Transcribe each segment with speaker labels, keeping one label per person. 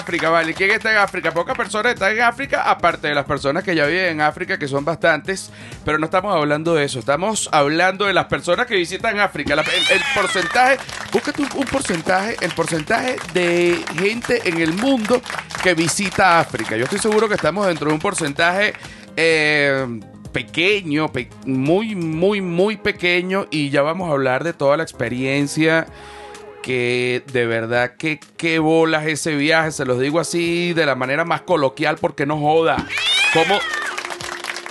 Speaker 1: África, ¿vale? ¿Quién está en África? Pocas personas están en África, aparte de las personas que ya viven en África, que son bastantes, pero no estamos hablando de eso, estamos hablando de las personas que visitan África. El, porcentaje, búscate un, porcentaje, el porcentaje de gente en el mundo que visita África. Yo estoy seguro que estamos dentro de un porcentaje... eh, pequeño, pe- muy, muy, muy pequeño y ya vamos a hablar de toda la experiencia que de verdad que qué bolas ese viaje, se los digo así de la manera más coloquial porque no joda. ¿Cómo?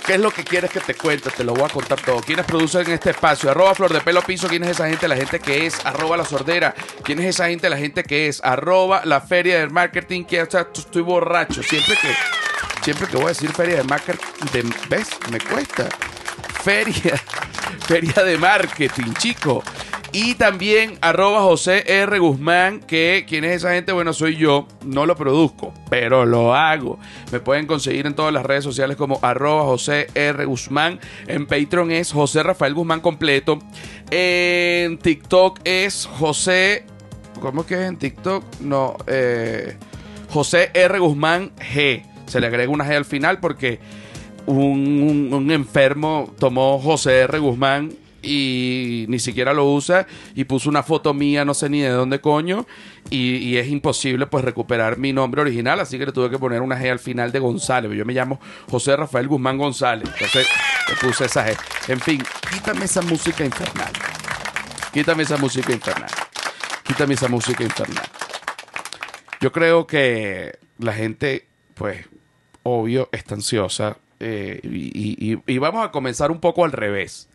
Speaker 1: ¿Qué es lo que quieres que te cuente? Te lo voy a contar todo. ¿Quiénes producen este espacio? Arroba Flor de Pelo Piso. ¿Quién es esa gente? La gente que es. Arroba La Sordera. ¿Quién es esa gente? La gente que es. Arroba La Feria del Marketing. Que o sea, estoy borracho. Siempre que, siempre que voy a decir Feria de Marketing. ¿Ves? Me cuesta. Feria. Feria de Marketing, chico. Y también arroba José R. Guzmán, que quién es esa gente, bueno, soy yo, no lo produzco, pero lo hago. Me pueden conseguir en todas las redes sociales como arroba José R. Guzmán. En Patreon es José Rafael Guzmán completo. En TikTok es José... ¿Cómo que es en TikTok? No, eh, José R. Guzmán G. Se le agrega una G al final porque un, enfermo tomó José R. Guzmán y ni siquiera lo usa y puso una foto mía, no sé ni de dónde coño, y, es imposible pues recuperar mi nombre original, así que le tuve que poner una G al final de González. Yo me llamo José Rafael Guzmán González, entonces le puse esa G. En fin, quítame esa música infernal. Quítame esa música infernal. Quítame esa música infernal. Yo creo que la gente, pues, obvio, está ansiosa. eh, y vamos a comenzar un poco al revés.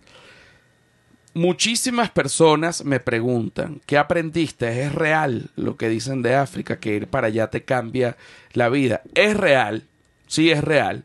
Speaker 1: Muchísimas personas me preguntan, ¿qué aprendiste? ¿Es real lo que dicen de África, que ir para allá te cambia la vida? Es real, sí es real,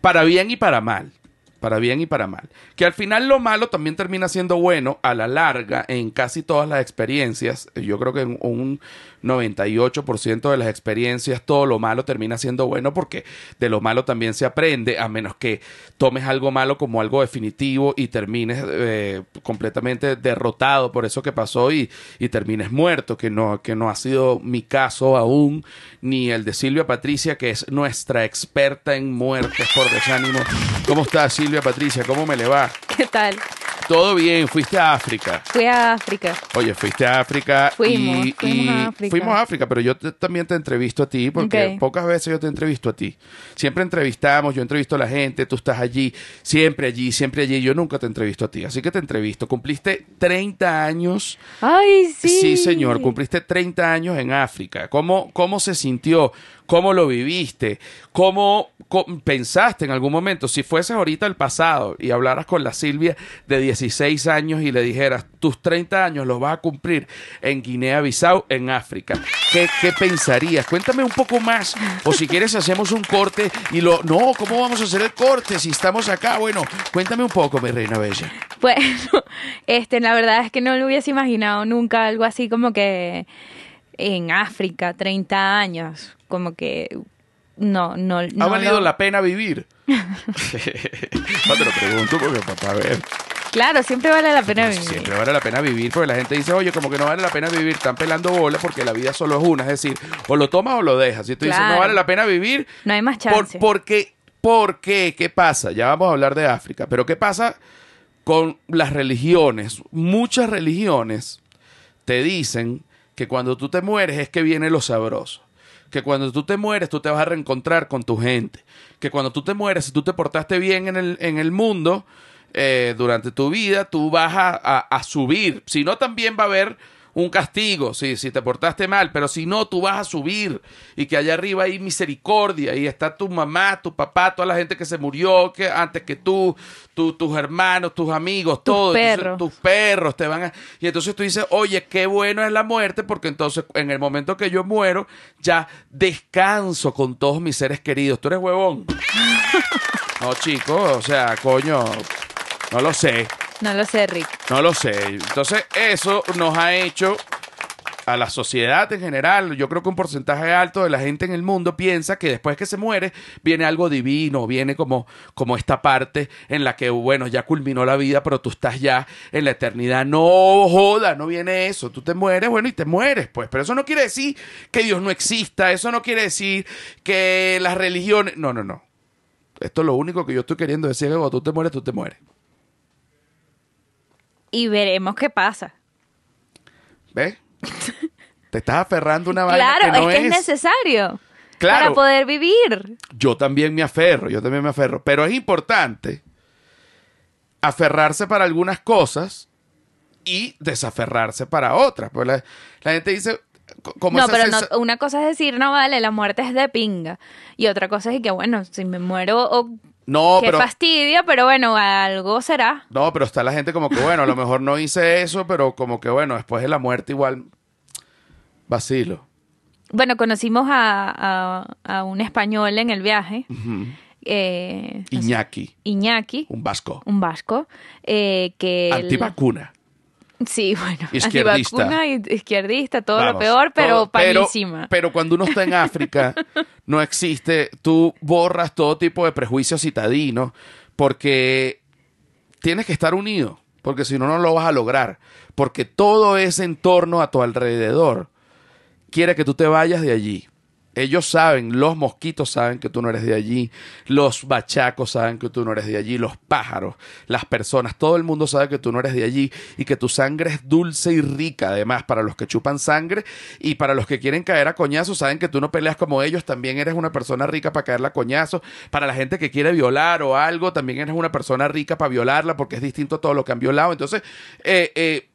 Speaker 1: para bien y para mal. Para bien y para mal. Que al final lo malo también termina siendo bueno a la larga en casi todas las experiencias. Yo creo que en un 98% de las experiencias todo lo malo termina siendo bueno porque de lo malo también se aprende, a menos que tomes algo malo como algo definitivo y termines eh, completamente derrotado por eso que pasó y, y termines muerto, que no, que no ha sido mi caso aún, ni el de Silvia Patricia, que es nuestra experta en muertes por desánimo. ¿Cómo estás, Silvia Patricia? ¿Cómo me le va?
Speaker 2: ¿Qué tal?
Speaker 1: Todo bien, fuiste a África.
Speaker 2: Fui a África.
Speaker 1: Oye, fuiste a África
Speaker 2: Fuimos,
Speaker 1: y,
Speaker 2: fuimos
Speaker 1: y
Speaker 2: a África.
Speaker 1: fuimos a África, pero yo te- también te entrevisto a ti porque pocas veces yo te entrevisto a ti. Siempre entrevistamos, yo entrevisto a la gente, tú estás allí, siempre allí, siempre allí. Yo nunca te entrevisto a ti, así que te entrevisto. Cumpliste 30 años.
Speaker 2: Ay, sí.
Speaker 1: Sí, señor, cumpliste 30 años en África. ¿Cómo, cómo se sintió? ¿Cómo lo viviste? ¿Cómo, pensaste en algún momento? Si fueses ahorita al pasado y hablaras con la Silvia de 16 años y le dijeras, tus 30 años los vas a cumplir en Guinea-Bissau, en África, ¿qué, qué pensarías? Cuéntame un poco más. O si quieres hacemos un corte y lo... No, ¿cómo vamos a hacer el corte si estamos acá? Bueno, cuéntame un poco, mi reina bella.
Speaker 2: Bueno, este, la verdad es que no lo hubiese imaginado nunca algo así como que en África, 30 años, como que no, no,
Speaker 1: ¿Ha
Speaker 2: no
Speaker 1: valido
Speaker 2: lo-
Speaker 1: la pena vivir? no te lo pregunto porque papá, a ver.
Speaker 2: Claro, siempre vale la pena vivir.
Speaker 1: Siempre vale la pena vivir porque la gente dice, oye, como que no vale la pena vivir, están pelando bolas porque la vida solo es una. Es decir, o lo tomas o lo dejas. Si tú dices, no vale la pena vivir,
Speaker 2: No hay más
Speaker 1: por,
Speaker 2: chance.
Speaker 1: porque, ¿por qué? ¿Qué pasa? Ya vamos a hablar de África, pero ¿qué pasa con las religiones? Muchas religiones te dicen que cuando tú te mueres es que viene lo sabroso. Que cuando tú te mueres tú te vas a reencontrar con tu gente. Que cuando tú te mueres, si tú te portaste bien en el, en el mundo eh, durante tu vida, tú vas a, a- a subir. Si no, también va a haber un castigo, sí, si te portaste mal, pero si no, tú vas a subir y que allá arriba hay misericordia y está tu mamá, tu papá, toda la gente que se murió que antes que tú, tu- tus hermanos, tus amigos,
Speaker 2: Tus
Speaker 1: todos, Entonces,
Speaker 2: perros.
Speaker 1: tus perros te van a... Y entonces tú dices, oye, qué bueno es la muerte porque entonces en el momento que yo muero ya descanso con todos mis seres queridos. ¿Tú eres huevón? no, chico, o sea, coño, no lo sé.
Speaker 2: No lo sé, Rick.
Speaker 1: No lo sé. Entonces, eso nos ha hecho a la sociedad en general, yo creo que un porcentaje alto de la gente en el mundo piensa que después que se muere viene algo divino, viene como, como esta parte en la que, bueno, ya culminó la vida, pero tú estás ya en la eternidad. No joda, no viene eso. Tú te mueres, bueno, y te mueres, pues. Pero eso no quiere decir que Dios no exista, eso no quiere decir que las religiones... No, no, no. Esto es lo único que yo estoy queriendo decir, que cuando tú te mueres, tú te mueres.
Speaker 2: Y veremos qué pasa.
Speaker 1: ¿Ves? Te estás aferrando una vaina
Speaker 2: Claro,
Speaker 1: que no
Speaker 2: es que es, necesario
Speaker 1: Claro.
Speaker 2: para poder vivir.
Speaker 1: Yo también me aferro, yo también me aferro. Pero es importante aferrarse para algunas cosas y desaferrarse para otras. Pues la, la gente dice, como
Speaker 2: no, pero no- una cosa es decir, no vale, la muerte es de pinga. Y otra cosa es que, bueno, si me muero, o
Speaker 1: No,
Speaker 2: qué
Speaker 1: pero,
Speaker 2: fastidio, pero bueno, algo será.
Speaker 1: no, pero está la gente como que, bueno, a lo mejor no hice eso, pero como que, bueno, después de la muerte igual vacilo.
Speaker 2: Bueno, conocimos a, a- a un español en el viaje, eh,
Speaker 1: Iñaki,
Speaker 2: Iñaki,
Speaker 1: un vasco,
Speaker 2: un vasco, eh, que...
Speaker 1: antivacuna.
Speaker 2: Sí, bueno,
Speaker 1: Izquierdista.
Speaker 2: y izquierdista, todo
Speaker 1: Vamos,
Speaker 2: lo peor, pero
Speaker 1: todo- pero-. Pero, cuando uno está en África, no existe, tú borras todo tipo de prejuicios citadinos porque tienes que estar unido, porque si no, no lo vas a lograr, porque todo ese entorno a tu alrededor quiere que tú te vayas de allí. Ellos saben, los mosquitos saben que tú no eres de allí, los bachacos saben que tú no eres de allí, los pájaros, las personas, todo el mundo sabe que tú no eres de allí y que tu sangre es dulce y rica, además, para los que chupan sangre y para los que quieren caer a coñazos, saben que tú no peleas como ellos, también eres una persona rica para caerla a coñazos, para la gente que quiere violar o algo, también eres una persona rica para violarla porque es distinto a todo lo que han violado. Entonces, eh, eh,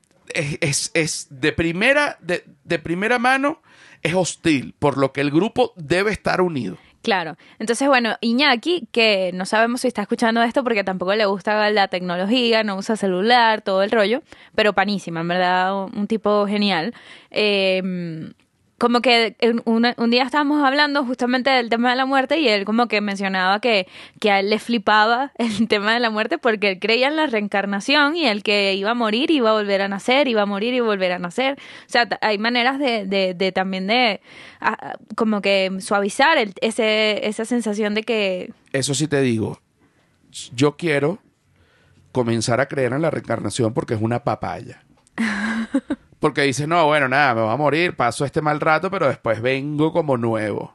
Speaker 1: es, de primera, de primera mano, es hostil, por lo que el grupo debe estar unido.
Speaker 2: Claro. Entonces, bueno, Iñaki, que no sabemos si está escuchando esto porque tampoco le gusta la tecnología, no usa celular, todo el rollo, pero panísima, en verdad, un, tipo genial. Eh, como que una- un día estábamos hablando justamente del tema de la muerte y él como que mencionaba que, que a él le flipaba el tema de la muerte porque él creía en la reencarnación y el que iba a morir iba a volver a nacer, iba a morir y volver a nacer. O sea, hay maneras de, de, de también de a- como que suavizar el- ese, esa sensación de que
Speaker 1: Eso sí te digo, yo quiero comenzar a creer en la reencarnación porque es una papaya. Porque dices, no, bueno, nada, me voy a morir, paso este mal rato, pero después vengo como nuevo.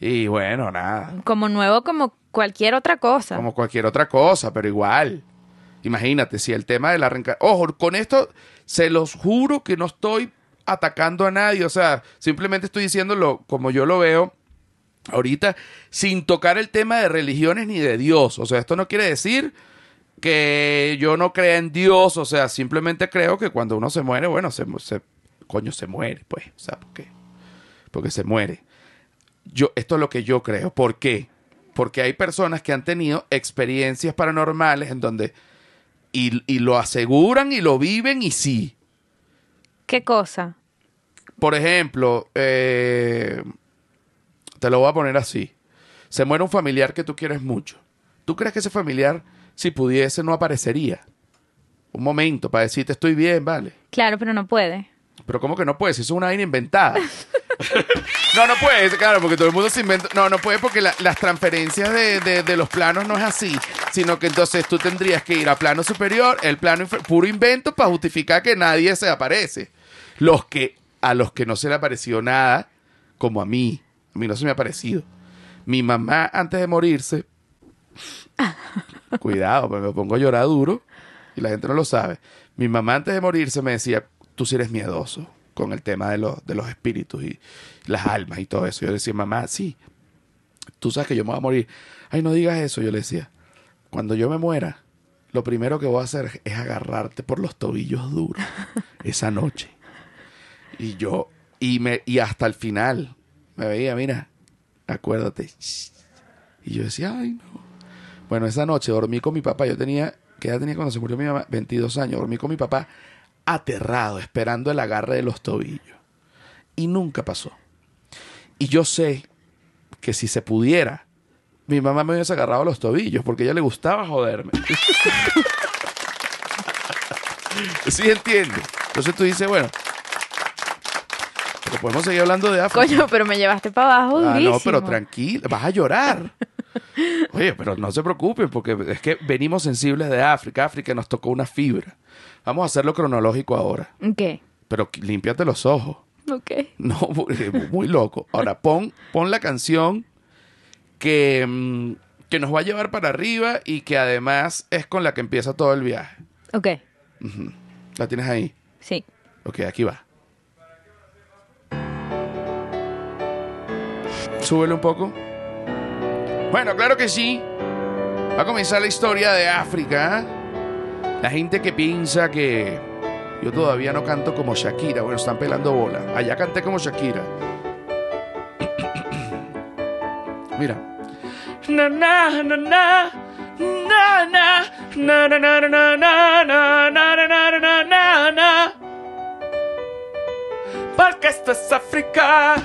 Speaker 1: Y bueno, nada,
Speaker 2: como nuevo como cualquier otra cosa.
Speaker 1: como cualquier otra cosa, pero igual. Imagínate, si el tema de la reencarnación... Ojo, con esto se los juro que no estoy atacando a nadie, o sea, simplemente estoy diciéndolo como yo lo veo ahorita, sin tocar el tema de religiones ni de Dios. O sea, esto no quiere decir que yo no crea en Dios, o sea, simplemente creo que cuando uno se muere, bueno, se, coño, se muere, pues, o sea, ¿por qué? Porque se muere. Yo, esto es lo que yo creo. ¿Por qué? Porque hay personas que han tenido experiencias paranormales en donde y, y lo aseguran y lo viven y sí.
Speaker 2: ¿Qué cosa?
Speaker 1: Por ejemplo, eh, te lo voy a poner así. Se muere un familiar que tú quieres mucho. ¿Tú crees que ese familiar, si pudiese, no aparecería? Un momento para decirte estoy bien, vale.
Speaker 2: Claro, pero no puede.
Speaker 1: Pero ¿cómo que no puede? Si eso es una vaina inventada. no, no puede, claro, porque todo el mundo se inventa. No, no puede porque la- las transferencias de, de- de los planos no es así, sino que entonces tú tendrías que ir a plano superior, el plano infer- puro invento para justificar que nadie se aparece. Los que, a los que no se le apareció nada, como a mí, a mí no se me ha aparecido. Mi mamá, antes de morirse, cuidado, me pongo a llorar duro y la gente no lo sabe. Mi mamá antes de morirse me decía, tú sí eres miedoso con el tema de los, de los espíritus y las almas y todo eso. Yo le decía, mamá, sí, tú sabes que yo me voy a morir. Ay, no digas eso, yo le decía. Cuando yo me muera, lo primero que voy a hacer es agarrarte por los tobillos duros esa noche. Y yo, y, me, y hasta el final, me veía, mira, acuérdate. Y yo decía, ay, no. Bueno, esa noche dormí con mi papá. Yo tenía, ¿qué edad tenía cuando se murió mi mamá? 22 años. Dormí con mi papá aterrado, esperando el agarre de los tobillos. Y nunca pasó. Y yo sé que si se pudiera, mi mamá me hubiese agarrado los tobillos porque a ella le gustaba joderme. ¿Sí entiendes? Entonces tú dices, bueno, Pero podemos seguir hablando de África.
Speaker 2: Coño, pero me llevaste para abajo
Speaker 1: Ah,
Speaker 2: durísimo.
Speaker 1: no, pero tranquila, vas a llorar. Oye, pero no se preocupen, porque es que venimos sensibles de África. África nos tocó una fibra. Vamos a hacerlo cronológico ahora.
Speaker 2: ¿Qué?
Speaker 1: Pero límpiate los ojos.
Speaker 2: Ok.
Speaker 1: No, muy, muy loco. Ahora, pon, pon la canción que, mm, que nos va a llevar para arriba y que además es con la que empieza todo el viaje.
Speaker 2: Ok,
Speaker 1: ¿La tienes ahí?
Speaker 2: sí.
Speaker 1: Ok, aquí va. Súbele un poco. Bueno, claro que sí. Va a comenzar la historia de África. ¿eh? La gente que piensa que yo todavía no canto como Shakira. Bueno, están pelando bola. Allá canté como Shakira. Mira. Porque esto es África.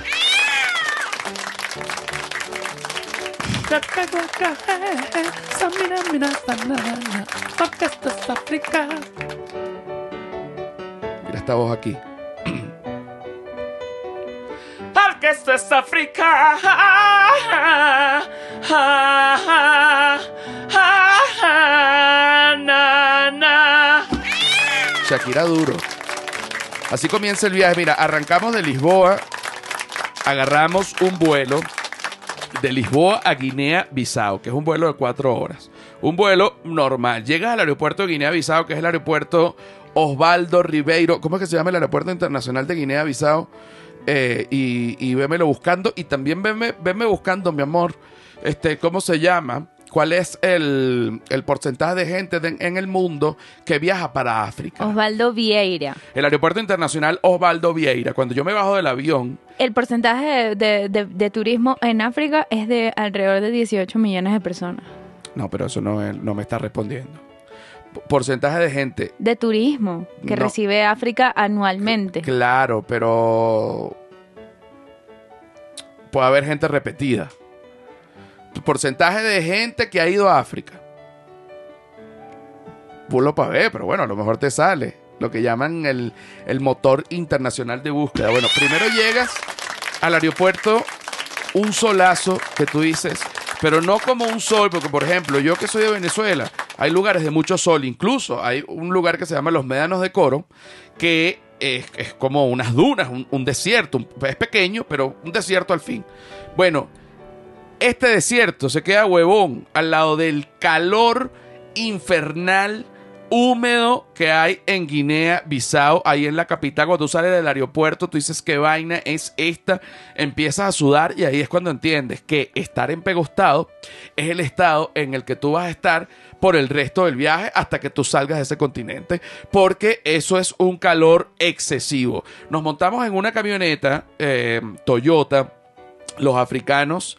Speaker 1: Mira esta voz aquí. Porque esto es África. Shakira duro. Así comienza el viaje. Mira, arrancamos de Lisboa, agarramos un vuelo de Lisboa a Guinea-Bissau, que es un vuelo de cuatro horas. Un vuelo normal. Llegas al aeropuerto de Guinea-Bissau, que es el aeropuerto Osvaldo Ribeiro. ¿Cómo es que se llama el aeropuerto internacional de Guinea-Bissau? Eh, y, y vémelo buscando. Y también veme, veme buscando, mi amor, este, ¿cómo se llama? ¿Cuál es el, el porcentaje de gente de- en el mundo que viaja para África?
Speaker 2: Osvaldo Vieira.
Speaker 1: El aeropuerto internacional Osvaldo Vieira. Cuando yo me bajo del avión,
Speaker 2: El porcentaje de, de- turismo en África es de alrededor de 18 millones de personas.
Speaker 1: no, pero eso no, es- no me está respondiendo. Porcentaje de gente,
Speaker 2: De turismo que
Speaker 1: No.
Speaker 2: recibe África anualmente.
Speaker 1: claro, pero puede haber gente repetida. Porcentaje de gente que ha ido a África. Pulo para ver, pero bueno, a lo mejor te sale. Lo que llaman el, el motor internacional de búsqueda. Bueno, primero llegas al aeropuerto, un solazo que tú dices, pero no como un sol, porque por ejemplo, yo que soy de Venezuela, hay lugares de mucho sol, incluso hay un lugar que se llama Los Médanos de Coro, que es, es como unas dunas, un, desierto, un- es pequeño, pero un desierto al fin. Bueno, este desierto se queda huevón al lado del calor infernal húmedo que hay en Guinea-Bissau, ahí en la capital. Cuando tú sales del aeropuerto, tú dices qué vaina es esta, empiezas a sudar y ahí es cuando entiendes que estar empegostado es el estado en el que tú vas a estar por el resto del viaje hasta que tú salgas de ese continente, porque eso es un calor excesivo. Nos montamos en una camioneta eh, Toyota, los africanos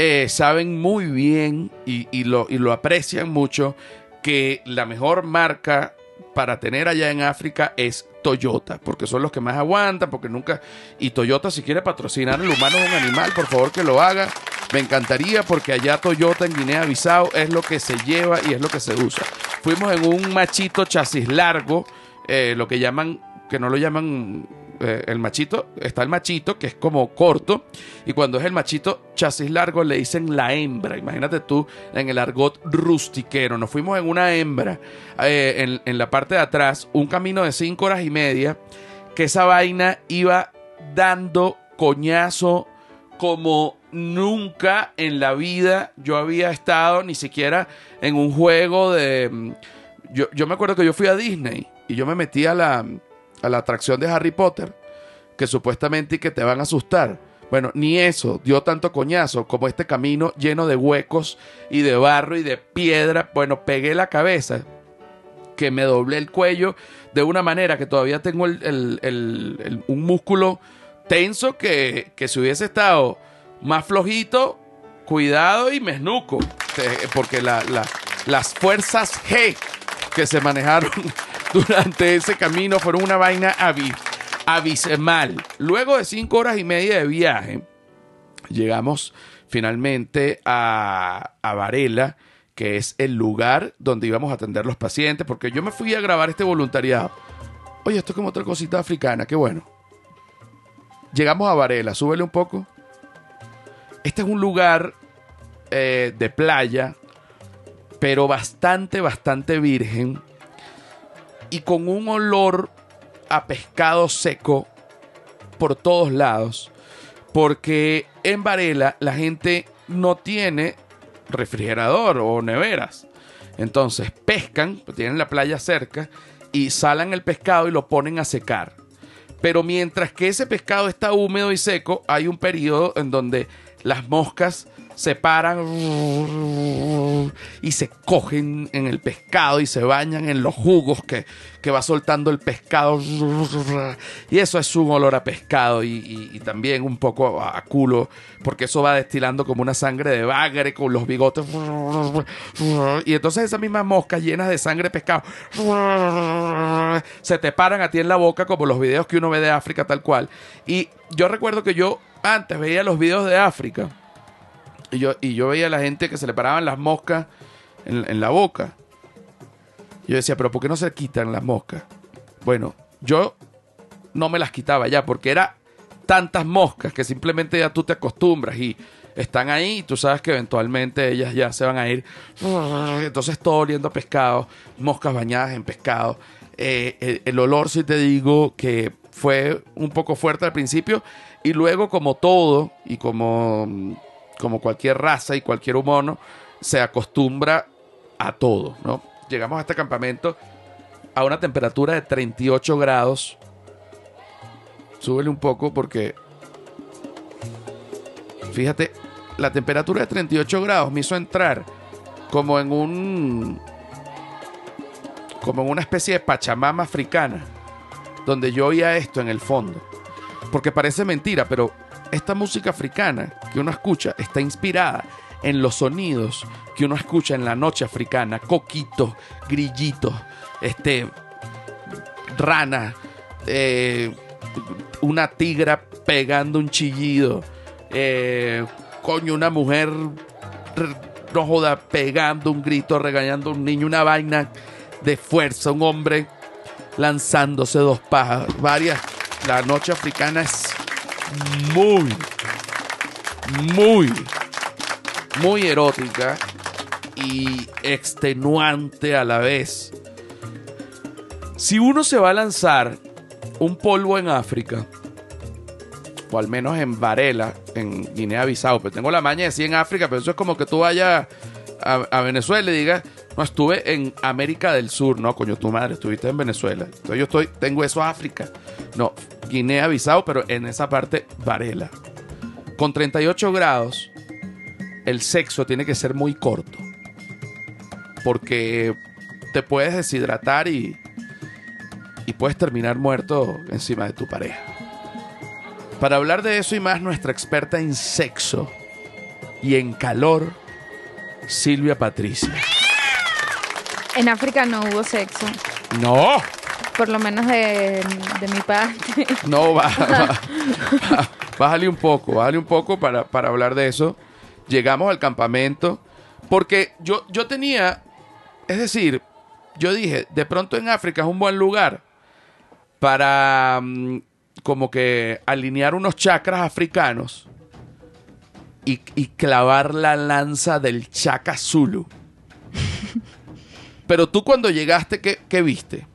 Speaker 1: eh, saben muy bien y, lo, aprecian mucho que la mejor marca para tener allá en África es Toyota, porque son los que más aguantan, porque nunca... Y Toyota si quiere patrocinar el humano un animal, por favor que lo haga. Me encantaría porque allá Toyota en Guinea-Bissau es lo que se lleva y es lo que se usa. Fuimos en un machito chasis largo, eh, lo que llaman, que no lo llaman eh, el machito, está el machito que es como corto y cuando es el machito chasis largo le dicen la hembra. Imagínate tú en el argot rustiquero. Nos fuimos en una hembra eh, en, en la parte de atrás, un camino de cinco horas y media que esa vaina iba dando coñazo como nunca en la vida yo había estado ni siquiera en un juego de... mm, Yo, yo me acuerdo que yo fui a Disney y yo me metí a la, a la atracción de Harry Potter, que supuestamente que te van a asustar. Bueno, ni eso dio tanto coñazo como este camino lleno de huecos y de barro y de piedra. Bueno, pegué la cabeza que me doblé el cuello de una manera que todavía tengo el- el- el- un músculo tenso que, que si hubiese estado más flojito, cuidado y me esnuco. Te- Porque la- la- las fuerzas G que se manejaron durante ese camino fueron una vaina avi- abismal. Luego de cinco horas y media de viaje, llegamos finalmente a, a Varela, que es el lugar donde íbamos a atender los pacientes, porque yo me fui a grabar este voluntariado. Oye, esto es como otra cosita africana, qué bueno. llegamos a Varela, súbele un poco. Este es un lugar eh, de playa, pero bastante, bastante virgen y con un olor a pescado seco por todos lados, porque en Varela la gente no tiene refrigerador o neveras. Entonces pescan, tienen la playa cerca y salan el pescado y lo ponen a secar. Pero mientras que ese pescado está húmedo y seco, hay un periodo en donde las moscas se paran y se cogen en el pescado y se bañan en los jugos que, que va soltando el pescado. Y eso es un olor a pescado y, también un poco a culo, porque eso va destilando como una sangre de bagre con los bigotes. Y entonces esas mismas moscas llenas de sangre de pescado se te paran a ti en la boca como los videos que uno ve de África tal cual. Y yo recuerdo que yo antes veía los videos de África y yo, y yo veía a la gente que se le paraban las moscas en, en la boca. Yo decía, pero ¿por qué no se quitan las moscas? Bueno, yo no me las quitaba ya porque era tantas moscas que simplemente ya tú te acostumbras y están ahí y tú sabes que eventualmente ellas ya se van a ir. Entonces todo oliendo a pescado, moscas bañadas en pescado. Eh, el, el olor, si te digo, que fue un poco fuerte al principio y luego como todo y como, como cualquier raza y cualquier humano, se acostumbra a todo, ¿no? Llegamos a este campamento a una temperatura de 38 grados. Súbele un poco porque fíjate, la temperatura de 38 grados me hizo entrar como en un como en una especie de pachamama africana donde yo oía esto en el fondo. Porque parece mentira, pero esta música africana que uno escucha está inspirada en los sonidos que uno escucha en la noche africana, coquitos, grillitos, este, rana, eh, una tigra pegando un chillido, eh, coño, una mujer, no joda, pegando un grito, regañando a un niño, una vaina de fuerza, un hombre lanzándose dos pajas, varias. La noche africana es muy, muy, muy erótica y extenuante a la vez. Si uno se va a lanzar un polvo en África, o al menos en Varela, en Guinea-Bissau, pero tengo la maña de decir en África, pero eso es como que tú vayas a, a Venezuela y digas, no, estuve en América del Sur, no, coño, tu madre, estuviste en Venezuela. Entonces yo estoy, tengo eso África. No, Guinea-Bissau, pero en esa parte, Varela. Con 38 grados, el sexo tiene que ser muy corto. Porque te puedes deshidratar y, y puedes terminar muerto encima de tu pareja. Para hablar de eso y más, nuestra experta en sexo y en calor, Silvia Patricia.
Speaker 2: En África no hubo sexo,
Speaker 1: No,
Speaker 2: por lo menos de, de mi parte.
Speaker 1: no, va, bájale un poco, bájale un poco para, para hablar de eso. Llegamos al campamento, porque yo, yo tenía, es decir, yo dije, de pronto en África es un buen lugar para mm, como que alinear unos chakras africanos y, y clavar la lanza del chakra Zulu. Pero tú cuando llegaste, ¿qué, qué viste?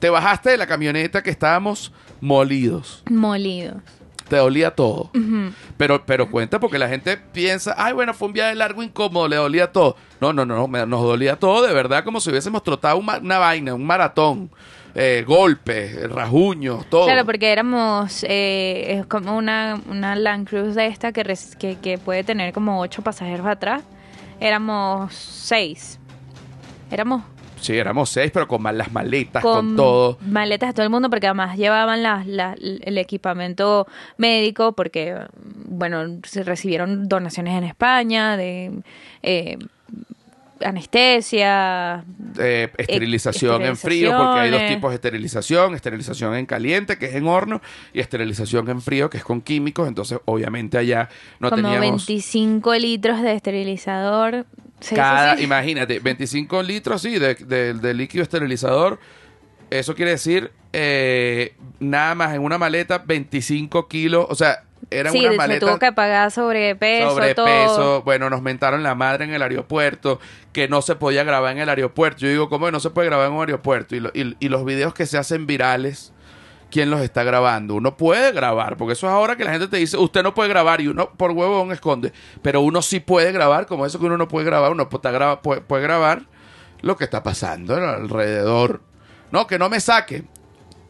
Speaker 1: Te bajaste de la camioneta que estábamos molidos.
Speaker 2: Molido.
Speaker 1: Te dolía todo. Pero, pero cuenta porque la gente piensa, ay, bueno, fue un viaje largo, incómodo, le dolía todo. No, no, no, no, nos dolía todo de verdad como si hubiésemos trotado una vaina, un maratón. Eh, golpes, rajuños, todo.
Speaker 2: Claro, porque éramos, eh, es como una, una Land Cruise de esta que, res- que, que puede tener como ocho pasajeros atrás. Éramos seis. Éramos
Speaker 1: Sí, éramos seis, pero con las maletas, con,
Speaker 2: con
Speaker 1: todo.
Speaker 2: maletas de todo el mundo porque además llevaban las- la- el equipamiento médico porque, bueno, se recibieron donaciones en España de eh, anestesia.
Speaker 1: Eh, esterilización en frío, porque hay dos tipos de esterilización, esterilización en caliente, que es en horno, y esterilización en frío, que es con químicos, entonces obviamente allá no
Speaker 2: como
Speaker 1: teníamos
Speaker 2: 25 litros de esterilizador. Sí,
Speaker 1: cada,
Speaker 2: sí.
Speaker 1: imagínate, 25 litros, sí, de, de- de líquido esterilizador Eso quiere decir eh, nada más en una maleta 25 kilos, o sea, era
Speaker 2: sí,
Speaker 1: una
Speaker 2: se
Speaker 1: maleta
Speaker 2: tuvo que pagar sobrepeso, todo.
Speaker 1: Bueno, nos mentaron la madre en el aeropuerto, que no se podía grabar en el aeropuerto. Yo digo, ¿cómo que no se puede grabar en un aeropuerto? Y, lo- y- y los videos que se hacen virales, ¿quién los está grabando? Uno puede grabar, porque eso es ahora que la gente te dice, usted no puede grabar y uno por huevón esconde. Pero uno sí puede grabar, como eso que uno no puede grabar, uno puede, graba- puede- puede grabar lo que está pasando alrededor. No, que no me saque.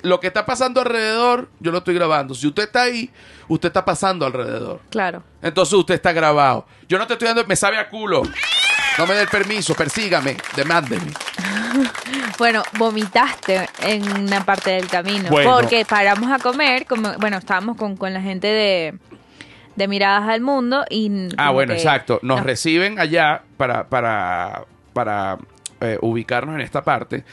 Speaker 1: Lo que está pasando alrededor, yo lo estoy grabando. Si usted está ahí, usted está pasando alrededor.
Speaker 2: Claro.
Speaker 1: Entonces usted está grabado. Yo no te estoy dando, me sabe a culo. No me dé el permiso, persígame, demándeme.
Speaker 2: Bueno, vomitaste en una parte del camino.
Speaker 1: Bueno.
Speaker 2: Porque paramos a comer, como, bueno, estábamos con, con la gente de, de Miradas al Mundo y...
Speaker 1: Ah, bueno,
Speaker 2: que
Speaker 1: exacto. Nos
Speaker 2: nos-
Speaker 1: reciben allá para, para, para eh, ubicarnos en esta parte.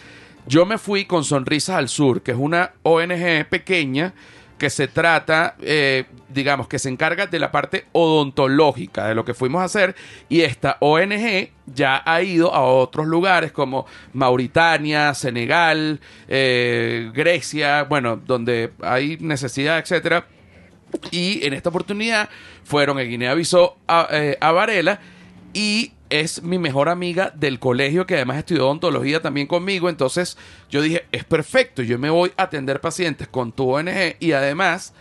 Speaker 1: Yo me fui con Sonrisas al Sur, que es una ONG pequeña que se trata, eh, digamos, que se encarga de la parte odontológica de lo que fuimos a hacer. Y esta ONG ya ha ido a otros lugares como Mauritania, Senegal, eh, Grecia, bueno, donde hay necesidad, etcétera. Y en esta oportunidad fueron en Guinea-Bissau a, eh, a Varela y es mi mejor amiga del colegio que además estudió odontología también conmigo. Entonces yo dije, es perfecto, yo me voy a atender pacientes con tu ONG y además,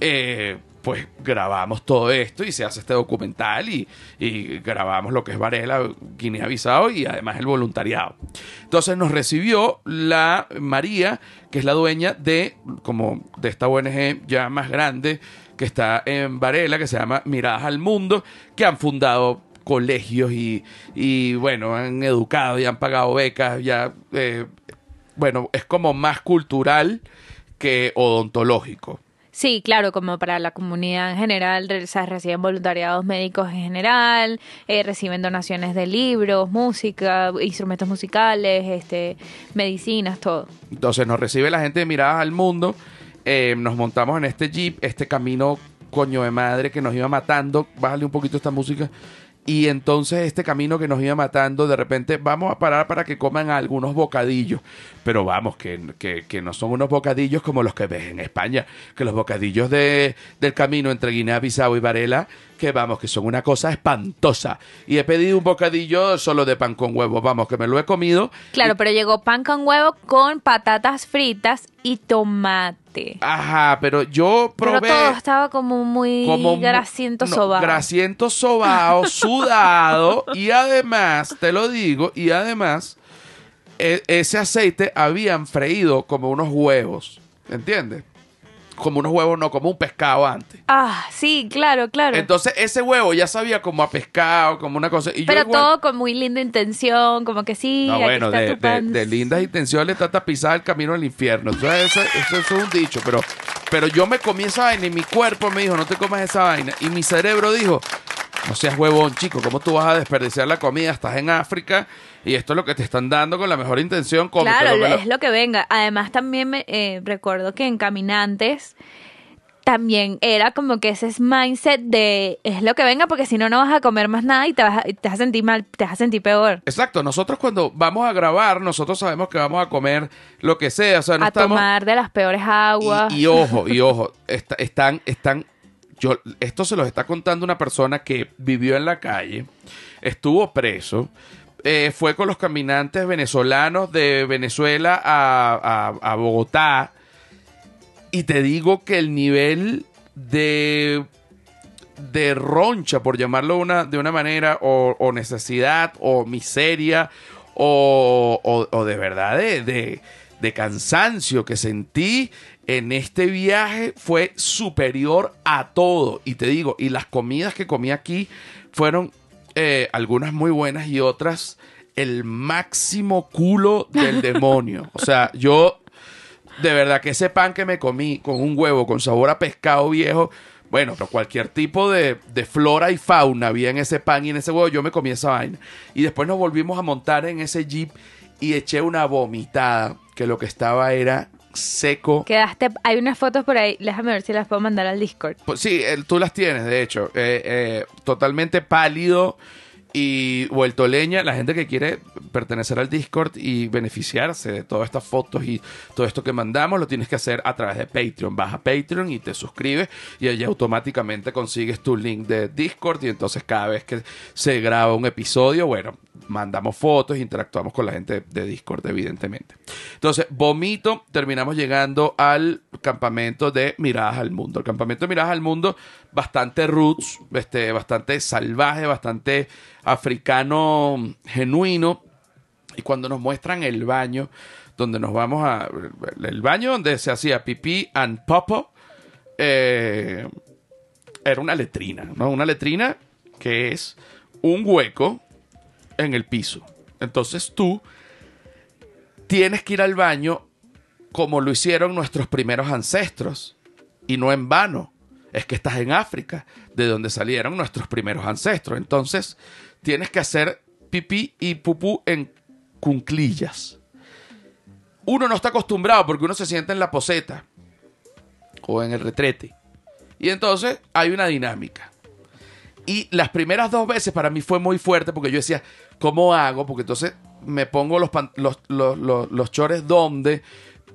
Speaker 1: eh, pues grabamos todo esto y se hace este documental y, y grabamos lo que es Varela, Guinea-Bissau y además el voluntariado. Entonces nos recibió la María, que es la dueña de, como de esta ONG ya más grande que está en Varela, que se llama Miradas al Mundo, que han fundado colegios y, y bueno, han educado y han pagado becas, ya, eh, bueno, es como más cultural que odontológico.
Speaker 2: Sí, claro, como para la comunidad en general, o sea, reciben voluntariados médicos en general, eh, reciben donaciones de libros, música, instrumentos musicales, este, medicinas, todo.
Speaker 1: Entonces nos recibe la gente de Miradas al Mundo, eh, nos montamos en este jeep, este camino coño de madre que nos iba matando, bájale un poquito esta música, y entonces este camino que nos iba matando, de repente vamos a parar para que coman algunos bocadillos, pero vamos, que, que, que no son unos bocadillos como los que ves en España, que los bocadillos de, del camino entre Guinea-Bissau y Varela, que vamos, que son una cosa espantosa. Y he pedido un bocadillo solo de pan con huevo, vamos, que me lo he comido.
Speaker 2: Claro, pero llegó pan con huevo con patatas fritas y tomate.
Speaker 1: Ajá, pero yo
Speaker 2: Pero
Speaker 1: probé
Speaker 2: todo estaba como muy
Speaker 1: como
Speaker 2: grasiento
Speaker 1: no,
Speaker 2: sobado.
Speaker 1: grasiento sobao, sudado y además, te lo digo, y además e- ese aceite habían freído como unos huevos, ¿entiendes? Como unos huevos, no, como un pescado antes.
Speaker 2: Ah, sí, claro, claro.
Speaker 1: Entonces ese huevo ya sabía como a pescado, como una cosa. Y yo
Speaker 2: pero
Speaker 1: igual-
Speaker 2: todo con muy linda intención, como que sí,
Speaker 1: No, bueno,
Speaker 2: está
Speaker 1: de,
Speaker 2: tu
Speaker 1: de-
Speaker 2: pan.
Speaker 1: de lindas intenciones está tapizada el camino al infierno. Entonces, eso, eso- eso es un dicho, pero, pero yo me comí esa vaina y mi cuerpo me dijo, no te comas esa vaina. Y mi cerebro dijo, no seas huevón, chico, ¿cómo tú vas a desperdiciar la comida? Estás en África y esto es lo que te están dando con la mejor intención. cómetelo,
Speaker 2: Claro,
Speaker 1: lo-
Speaker 2: es lo que venga. Además, también me eh, recuerdo que en Caminantes también era como que ese es mindset de es lo que venga porque si no no vas a comer más nada y te vas a, te vas a sentir mal, te vas a sentir peor.
Speaker 1: Exacto, nosotros cuando vamos a grabar, nosotros sabemos que vamos a comer lo que sea. O sea, no
Speaker 2: a
Speaker 1: estamos...
Speaker 2: tomar de las peores aguas.
Speaker 1: Y, y ojo, y ojo, está- están, están, yo, esto se los está contando una persona que vivió en la calle, estuvo preso, eh, fue con los caminantes venezolanos de Venezuela a, Bogotá, y te digo que el nivel de de roncha, por llamarlo una, de una manera, o, necesidad, o miseria, o, de verdad de- de cansancio que sentí en este viaje fue superior a todo. Y te digo, y las comidas que comí aquí fueron eh, algunas muy buenas y otras el máximo culo del demonio. O sea, yo de verdad que ese pan que me comí con un huevo con sabor a pescado viejo, bueno, pero cualquier tipo de, de flora y fauna había en ese pan y en ese huevo, yo me comí esa vaina. Y después nos volvimos a montar en ese jeep y eché una vomitada, que lo que estaba era seco.
Speaker 2: Quedaste, hay unas fotos por ahí, déjame ver si las puedo mandar al Discord.
Speaker 1: Pues sí, tú las tienes, de hecho. Eh, eh, totalmente pálido Y vuelto leña, la gente que quiere pertenecer al Discord y beneficiarse de todas estas fotos y todo esto que mandamos, lo tienes que hacer a través de Patreon. Vas a Patreon y te suscribes y allí automáticamente consigues tu link de Discord y entonces cada vez que se graba un episodio, bueno, mandamos fotos, interactuamos con la gente de Discord, evidentemente. Entonces, vomito, terminamos llegando al campamento de Miradas al Mundo. El campamento de Miradas al Mundo, bastante roots, este, bastante salvaje, bastante africano genuino. Y cuando nos muestran el baño, donde nos vamos a. El baño donde se hacía pipí and popo, eh, era una letrina, ¿no? Una letrina que es un hueco en el piso. Entonces tú tienes que ir al baño como lo hicieron nuestros primeros ancestros. Y no en vano. Es que estás en África, de donde salieron nuestros primeros ancestros. Entonces tienes que hacer pipí y pupú en cunclillas. Uno no está acostumbrado porque uno se sienta en la poseta o en el retrete. Y entonces hay una dinámica. Y las primeras dos veces para mí fue muy fuerte porque yo decía, ¿cómo hago? Porque entonces me pongo los, los, los, los, los chores donde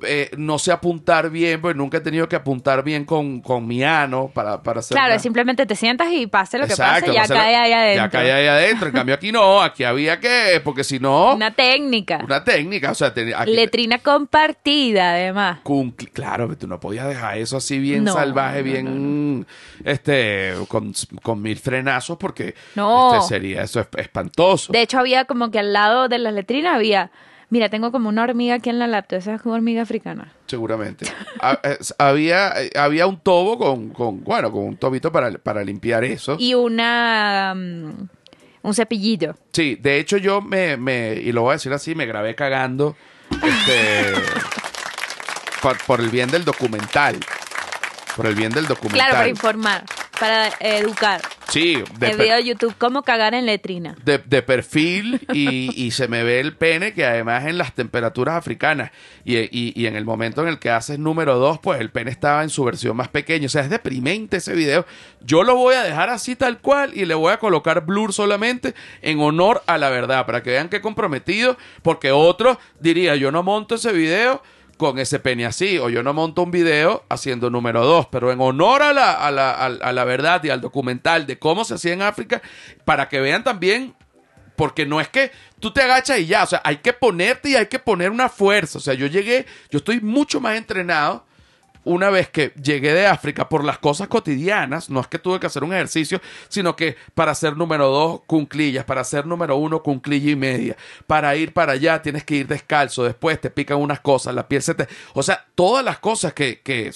Speaker 1: eh, no sé apuntar bien, porque nunca he tenido que apuntar bien con, con mi ano para, para hacer.
Speaker 2: Claro,
Speaker 1: una-
Speaker 2: simplemente te sientas y pase lo que pase, ya
Speaker 1: pase
Speaker 2: cae ahí adentro.
Speaker 1: Ya cae ahí adentro. En cambio, aquí no, aquí había que, porque si no, una,
Speaker 2: Una técnica.
Speaker 1: técnica. O sea, aquí-
Speaker 2: Letrina compartida, además.
Speaker 1: con- claro, tú no podías dejar eso así bien
Speaker 2: No,
Speaker 1: salvaje,
Speaker 2: no,
Speaker 1: bien este con, con mil frenazos porque
Speaker 2: No.
Speaker 1: este, sería eso es espantoso.
Speaker 2: De hecho, había como que al lado de las letrinas había. Mira, tengo como una hormiga aquí en la laptop. Esa es como hormiga africana.
Speaker 1: Seguramente. Es- había, eh, había un tobo con, con, bueno, con un tobito para, para limpiar eso.
Speaker 2: Y una. mm, un cepillito.
Speaker 1: Sí, de hecho yo me, me, y lo voy a decir así, me grabé cagando este, por, por el bien del documental. Por el bien del documental.
Speaker 2: Claro, para informar, para educar.
Speaker 1: Sí, de,
Speaker 2: el video de YouTube, cómo cagar en letrina.
Speaker 1: de, de perfil y, y se me ve el pene que además en las temperaturas africanas y, y- y en el momento en el que haces número 2, pues el pene estaba en su versión más pequeña. O sea, es deprimente ese video. Yo lo voy a dejar así tal cual y le voy a colocar blur solamente en honor a la verdad, para que vean que comprometido, porque otro diría, yo no monto ese video con ese pene así, o yo no monto un video haciendo número dos, pero en honor a la, a la, a- la verdad y al documental de cómo se hacía en África, para que vean también, porque no es que tú te agachas y ya, o sea, hay que ponerte y hay que poner una fuerza, o sea, yo llegué, yo estoy mucho más entrenado una vez que llegué de África por las cosas cotidianas, no es que tuve que hacer un ejercicio, sino que para ser número dos, cunclillas, para ser número uno, cunclilla y media, para ir para allá tienes que ir descalzo, después te pican unas cosas, la piel se te... O sea, todas las cosas que, que,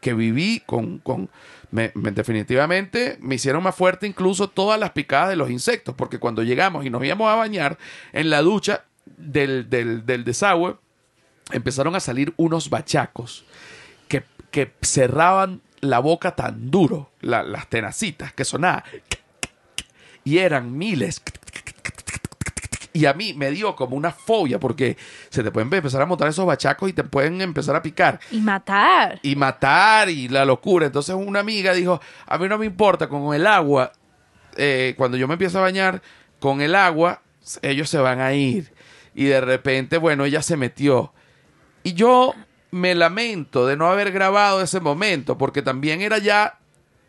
Speaker 1: que, viví con... con me, me- definitivamente me hicieron más fuerte incluso todas las picadas de los insectos, porque cuando llegamos y nos íbamos a bañar en la ducha del, del, del desagüe, empezaron a salir unos bachacos que, cerraban la boca tan duro, la- las tenacitas, que sonaban. Y eran miles. Y a mí me dio como una fobia porque se te pueden empezar a montar esos bachacos y te pueden empezar a picar
Speaker 2: Y matar.
Speaker 1: y matar y la locura. Entonces una amiga dijo, a mí no me importa, con el agua, eh, cuando yo me empiezo a bañar, con el agua, ellos se van a ir. Y de repente, bueno, ella se metió. Y yo me lamento de no haber grabado ese momento, porque también era ya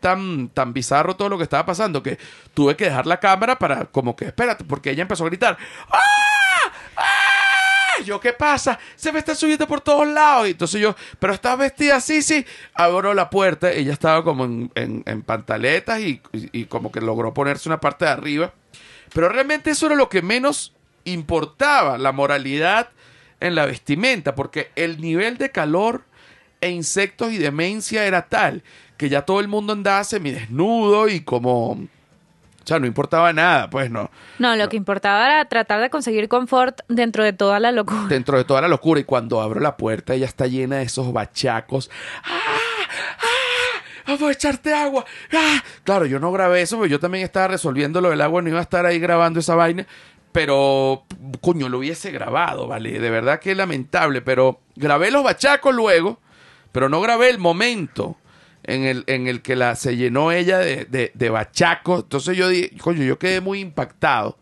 Speaker 1: tan, tan bizarro todo lo que estaba pasando que tuve que dejar la cámara para como que, espérate, porque ella empezó a gritar, ¡Ah! ¡Ah! Yo, ¿qué pasa? Se me está subiendo por todos lados. Y entonces yo, pero estás vestida así, sí. Abro la puerta, ella estaba como en, en- pantaletas y, y- y como que logró ponerse una parte de arriba. Pero realmente eso era lo que menos importaba, la moralidad en la vestimenta, porque el nivel de calor e insectos y demencia era tal que ya todo el mundo andaba semidesnudo y como... O sea, no importaba nada, pues no.
Speaker 2: No, lo que importaba era tratar de conseguir confort dentro de toda la locura.
Speaker 1: dentro de toda la locura. Y cuando abro la puerta, ella está llena de esos bachacos. ¡Ah! ¡Ah! ¡Vamos a echarte agua! ¡Ah! Claro, yo no grabé eso, porque yo también estaba resolviendo lo del agua, no iba a estar ahí grabando esa vaina. Pero, coño, lo hubiese grabado, ¿vale? De verdad que lamentable. Pero grabé los bachacos luego, pero no grabé el momento en el, en el que la, se llenó ella de, de, de bachacos. Entonces yo dije, coño, yo quedé muy impactado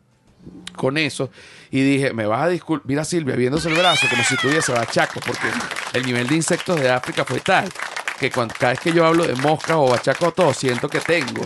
Speaker 1: con eso y dije, me vas a disculpar, mira Silvia, viéndose el brazo como si tuviese bachacos, porque el nivel de insectos de África fue tal que cada vez que yo hablo de moscas o bachacos todo, siento que tengo.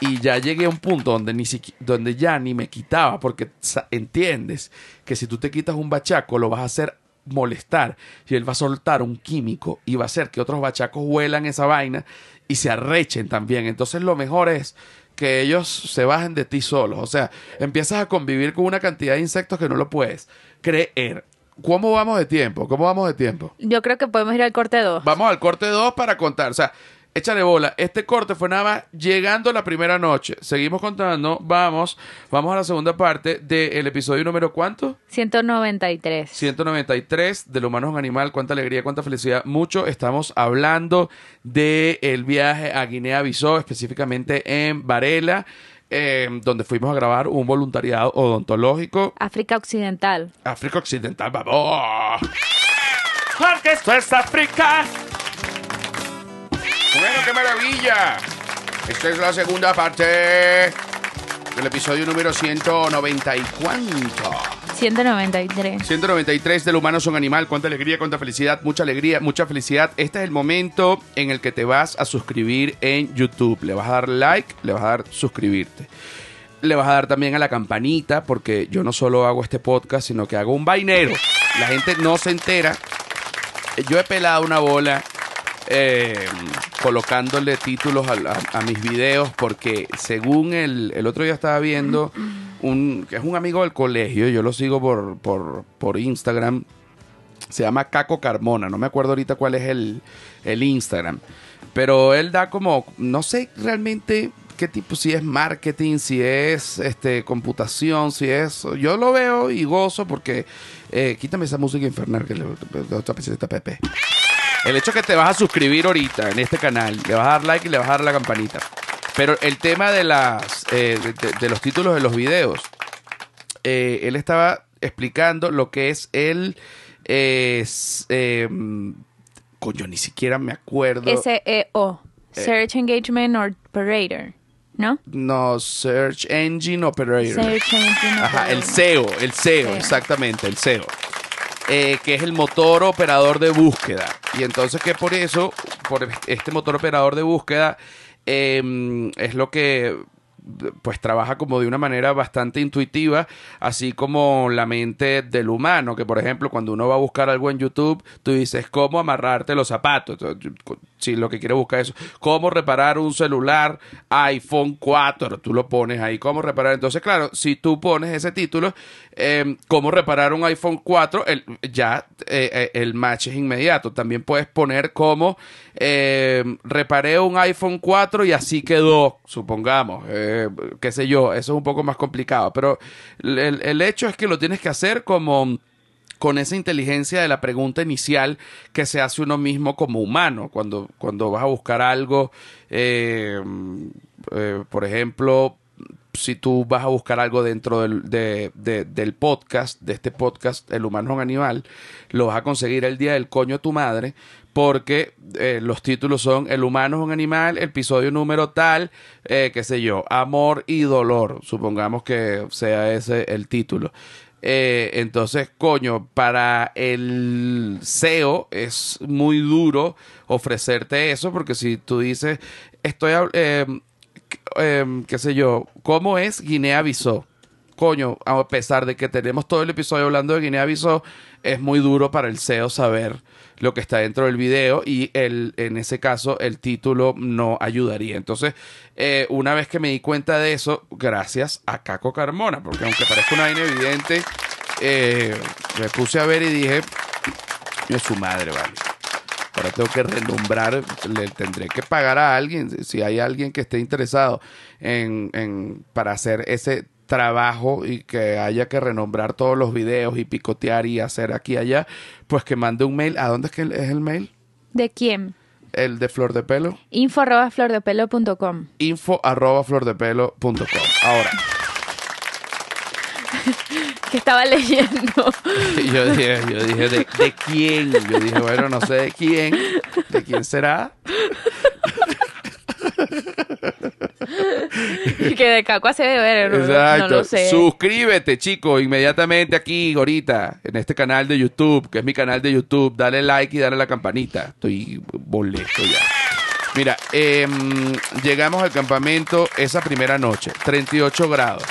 Speaker 1: Y ya llegué a un punto donde, ni siqui- donde ya ni me quitaba, porque entiendes que si tú te quitas un bachaco, lo vas a hacer molestar y él va a soltar un químico y va a hacer que otros bachacos huelan esa vaina y se arrechen también. Entonces lo mejor es que ellos se bajen de ti solos. O sea, empiezas a convivir con una cantidad de insectos que no lo puedes creer. ¿Cómo vamos de tiempo? ¿Cómo vamos de tiempo?
Speaker 2: Yo creo que podemos ir al corte 2.
Speaker 1: Vamos al corte 2 para contar. O sea, échale bola. Este corte fue nada más llegando la primera noche. Seguimos contando. Vamos. Vamos a la segunda parte del episodio número ¿cuánto?
Speaker 2: 193.
Speaker 1: 193 del humano es un animal, cuánta alegría, cuánta felicidad. Mucho estamos hablando del el viaje a Guinea-Bissau, específicamente en Varela, eh, donde fuimos a grabar un voluntariado odontológico.
Speaker 2: África Occidental.
Speaker 1: África Occidental, vamos. Porque esto es África. Bueno, qué maravilla. Esta es la segunda parte del episodio número 190 y cuánto.
Speaker 2: 193.
Speaker 1: 193 del humano son animal, cuánta alegría, cuánta felicidad, mucha alegría, mucha felicidad. Este es el momento en el que te vas a suscribir en YouTube. Le vas a dar like, le vas a dar suscribirte. Le vas a dar también a la campanita, porque yo no solo hago este podcast, sino que hago un vainero. La gente no se entera. Yo he pelado una bola eh, colocándole títulos a, a- a mis videos porque según el, el otro día estaba viendo un que es un amigo del colegio, yo lo sigo por, por, por Instagram, se llama Caco Carmona, no me acuerdo ahorita cuál es el, el Instagram, pero él da como, no sé realmente qué tipo, si es marketing, si es este computación, si es, yo lo veo y gozo porque, eh, quítame esa música infernal que le, Pepe. El hecho que te vas a suscribir ahorita en este canal, le vas a dar like y le vas a dar la campanita. Pero el tema de las eh, de, los títulos de los videos, eh, él estaba explicando lo que es el eh, eh, coño, ni siquiera me acuerdo.
Speaker 2: SEO. Search Engagement Operator. ¿No?
Speaker 1: No, Search Engine Operator.
Speaker 2: Search Engine
Speaker 1: Ajá, el
Speaker 2: Operator.
Speaker 1: SEO, el SEO,
Speaker 2: SEO.
Speaker 1: exactamente, el SEO. Eh, que es el motor operador de búsqueda. Y entonces que por eso, por este motor operador de búsqueda, eh, es lo que pues trabaja como de una manera bastante intuitiva, así como la mente del humano, que por ejemplo cuando uno va a buscar algo en YouTube, tú dices cómo amarrarte los zapatos, si lo que quieres buscar es cómo reparar un celular iPhone 4, tú lo pones ahí, cómo reparar, entonces claro, si tú pones ese título, eh, cómo reparar un iPhone 4, el, ya eh, eh, el match es inmediato, también puedes poner cómo eh, reparé un iPhone 4 y así quedó, supongamos, eh, qué sé yo, eso es un poco más complicado, pero el hecho es que lo tienes que hacer como con esa inteligencia de la pregunta inicial que se hace uno mismo como humano cuando, cuando vas a buscar algo, eh, eh, por ejemplo, si tú vas a buscar algo dentro del, de- de- del podcast, de este podcast, El humano es un animal, lo vas a conseguir el día del coño de tu madre, porque eh, los títulos son El humano es un animal, episodio número tal, eh, qué sé yo, amor y dolor, supongamos que sea ese el título. Eh, entonces, coño, para el SEO es muy duro ofrecerte eso, porque si tú dices, estoy, eh, qué sé yo, ¿cómo es Guinea-Bissau? Coño, a pesar de que tenemos todo el episodio hablando de Guinea-Bissau, es muy duro para el SEO saber lo que está dentro del video y el, en ese caso el título no ayudaría. Entonces, eh, una vez que me di cuenta de eso, gracias a Caco Carmona, porque aunque parezca una vaina evidente, eh, me puse a ver y dije, es su madre, vale. Ahora tengo que renombrar, le tendré que pagar a alguien, si hay alguien que esté interesado en, en para hacer ese trabajo y que haya que renombrar todos los videos y picotear y hacer aquí y allá, pues que mande un mail. ¿A dónde es que es el mail?
Speaker 2: ¿De quién?
Speaker 1: El de Flor de Pelo.
Speaker 2: Info arroba flordepelo.com.
Speaker 1: Info arroba flordepelo.com. Ahora,
Speaker 2: Que estaba leyendo.
Speaker 1: yo dije, yo dije, ¿de, de quién? Yo dije, bueno, no sé de quién. ¿De quién será?
Speaker 2: que de caco se beber, no, no
Speaker 1: Exacto.
Speaker 2: lo sé.
Speaker 1: Suscríbete, chico, inmediatamente aquí, ahorita, en este canal de YouTube, que es mi canal de YouTube. Dale like y dale a la campanita. Estoy boleto ya. Mira, em, llegamos al campamento esa primera noche, 38 grados.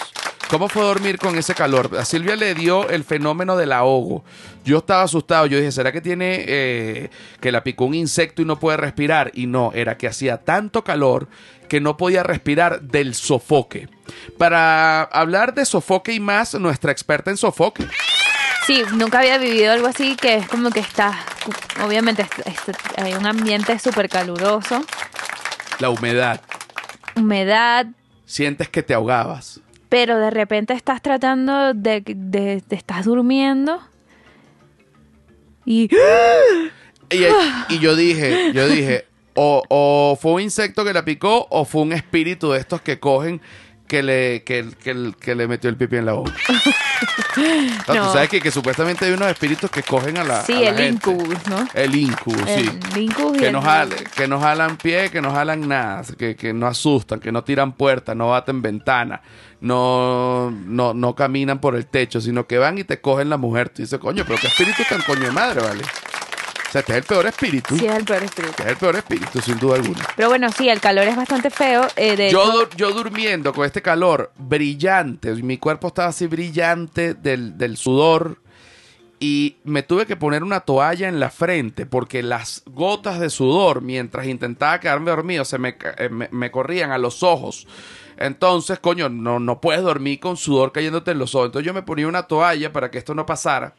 Speaker 1: ¿Cómo fue dormir con ese calor? A Silvia le dio el fenómeno del ahogo. Yo estaba asustado. Yo dije, ¿será que tiene eh, que la picó un insecto y no puede respirar? Y no, era que hacía tanto calor que no podía respirar del sofoque. Para hablar de sofoque y más, nuestra experta en sofoque.
Speaker 2: Sí, nunca había vivido algo así que es como que está, obviamente hay un ambiente súper caluroso,
Speaker 1: La humedad.
Speaker 2: humedad,
Speaker 1: Sientes que te ahogabas.
Speaker 2: pero de repente estás tratando de, de, de- estás durmiendo y
Speaker 1: Y, y yo dije, yo dije, o, o fue un insecto que la picó o fue un espíritu de estos que cogen que le, que, que- que le metió el pipi en la boca. No,
Speaker 2: No.
Speaker 1: Tú sabes que, que supuestamente hay unos espíritus que cogen a la
Speaker 2: sí,
Speaker 1: a la
Speaker 2: el
Speaker 1: gente.
Speaker 2: incubus, ¿no?
Speaker 1: El incubus, sí.
Speaker 2: El incubus
Speaker 1: Que
Speaker 2: el-
Speaker 1: no, jale- que no jalan pie, que no jalan nada, que, que no asustan, que no tiran puertas, no baten ventanas, no, no, no caminan por el techo, sino que van y te cogen la mujer. Tú dices, coño, pero qué espíritu tan coño de madre, ¿vale? O sea, este es el peor espíritu.
Speaker 2: Sí, es el peor espíritu.
Speaker 1: Este es el peor espíritu, sin duda alguna.
Speaker 2: Pero bueno, sí, el calor es bastante feo. eh, de
Speaker 1: Yo,
Speaker 2: hecho-
Speaker 1: yo durmiendo con este calor brillante, mi cuerpo estaba así brillante del, del sudor y me tuve que poner una toalla en la frente porque las gotas de sudor mientras intentaba quedarme dormido se me, eh, me, me corrían a los ojos. Entonces, coño, no, no puedes dormir con sudor cayéndote en los ojos. Entonces yo me ponía una toalla para que esto no pasara.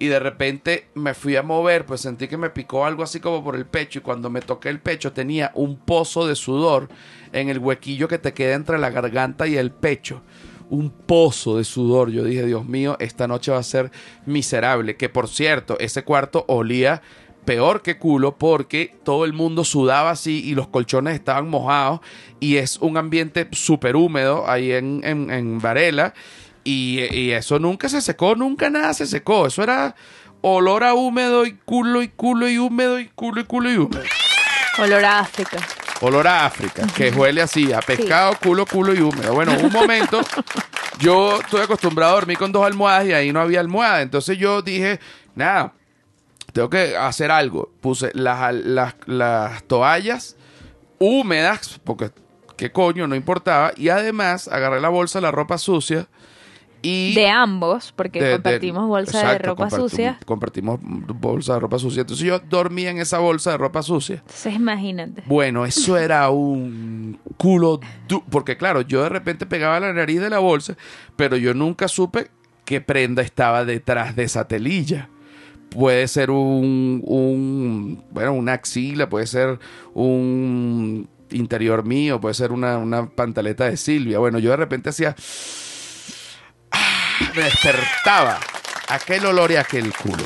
Speaker 1: Y de repente me fui a mover, pues sentí que me picó algo así como por el pecho. Y cuando me toqué el pecho tenía un pozo de sudor en el huequillo que te queda entre la garganta y el pecho. Un pozo de sudor. Yo dije, Dios mío, esta noche va a ser miserable. Que por cierto, ese cuarto olía peor que culo porque todo el mundo sudaba así y los colchones estaban mojados y es un ambiente súper húmedo ahí en, en, en Varela y, y eso nunca se secó, nunca nada se secó, eso era olor a húmedo y culo y culo y húmedo y culo y culo y húmedo.
Speaker 2: olor a África.
Speaker 1: Olor a África, que huele así, a pescado, culo, culo y húmedo. Bueno, un momento, yo estoy acostumbrado a dormir con dos almohadas y ahí no había almohada. Entonces yo dije, nada, tengo que hacer algo. Puse las, las, las toallas húmedas, porque qué coño, no importaba. Y además agarré la bolsa, la ropa sucia. Y
Speaker 2: De ambos, porque
Speaker 1: de- de-
Speaker 2: compartimos bolsa de ropa
Speaker 1: compartimos-
Speaker 2: sucia.
Speaker 1: Compartimos bolsa de ropa sucia. Entonces yo dormía en esa bolsa de ropa sucia.
Speaker 2: Entonces imagínate.
Speaker 1: Bueno, eso era un culo du- porque claro, yo de repente pegaba la nariz de la bolsa, pero yo nunca supe qué prenda estaba detrás de esa telilla. Puede ser un, un bueno, una axila, puede ser un interior mío, puede ser una, una pantaleta de Silvia. Bueno, yo de repente hacía despertaba aquel olor y aquel culo.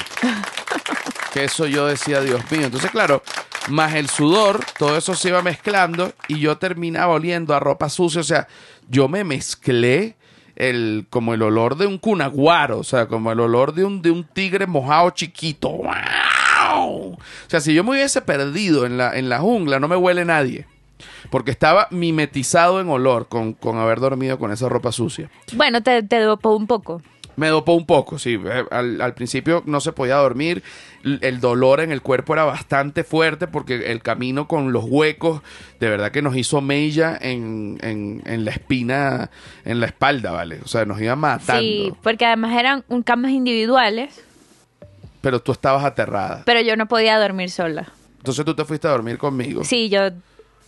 Speaker 1: Que eso yo decía, Dios mío. Entonces, claro, más el sudor, todo eso se iba mezclando y yo terminaba oliendo a ropa sucia. O sea, yo me mezclé el, como el olor de un cunaguaro, o sea, como el olor de un, de un tigre mojado chiquito. ¡Wow! O sea, si yo me hubiese perdido en la, en la jungla, no me huele nadie. Porque estaba mimetizado en olor con, con haber dormido con esa ropa sucia.
Speaker 2: Bueno, te, te dopó un poco.
Speaker 1: Me dopó un poco, sí. Eh, Al, al principio no se podía dormir. El dolor en el cuerpo era bastante fuerte porque el camino con los huecos de verdad que nos hizo mella en, en, en la espina, en la espalda, ¿vale? O sea, nos iba matando.
Speaker 2: Sí, porque además eran un camas individuales,
Speaker 1: Pero tú estabas aterrada.
Speaker 2: pero yo no podía dormir sola.
Speaker 1: Entonces tú te fuiste a dormir conmigo.
Speaker 2: Sí, yo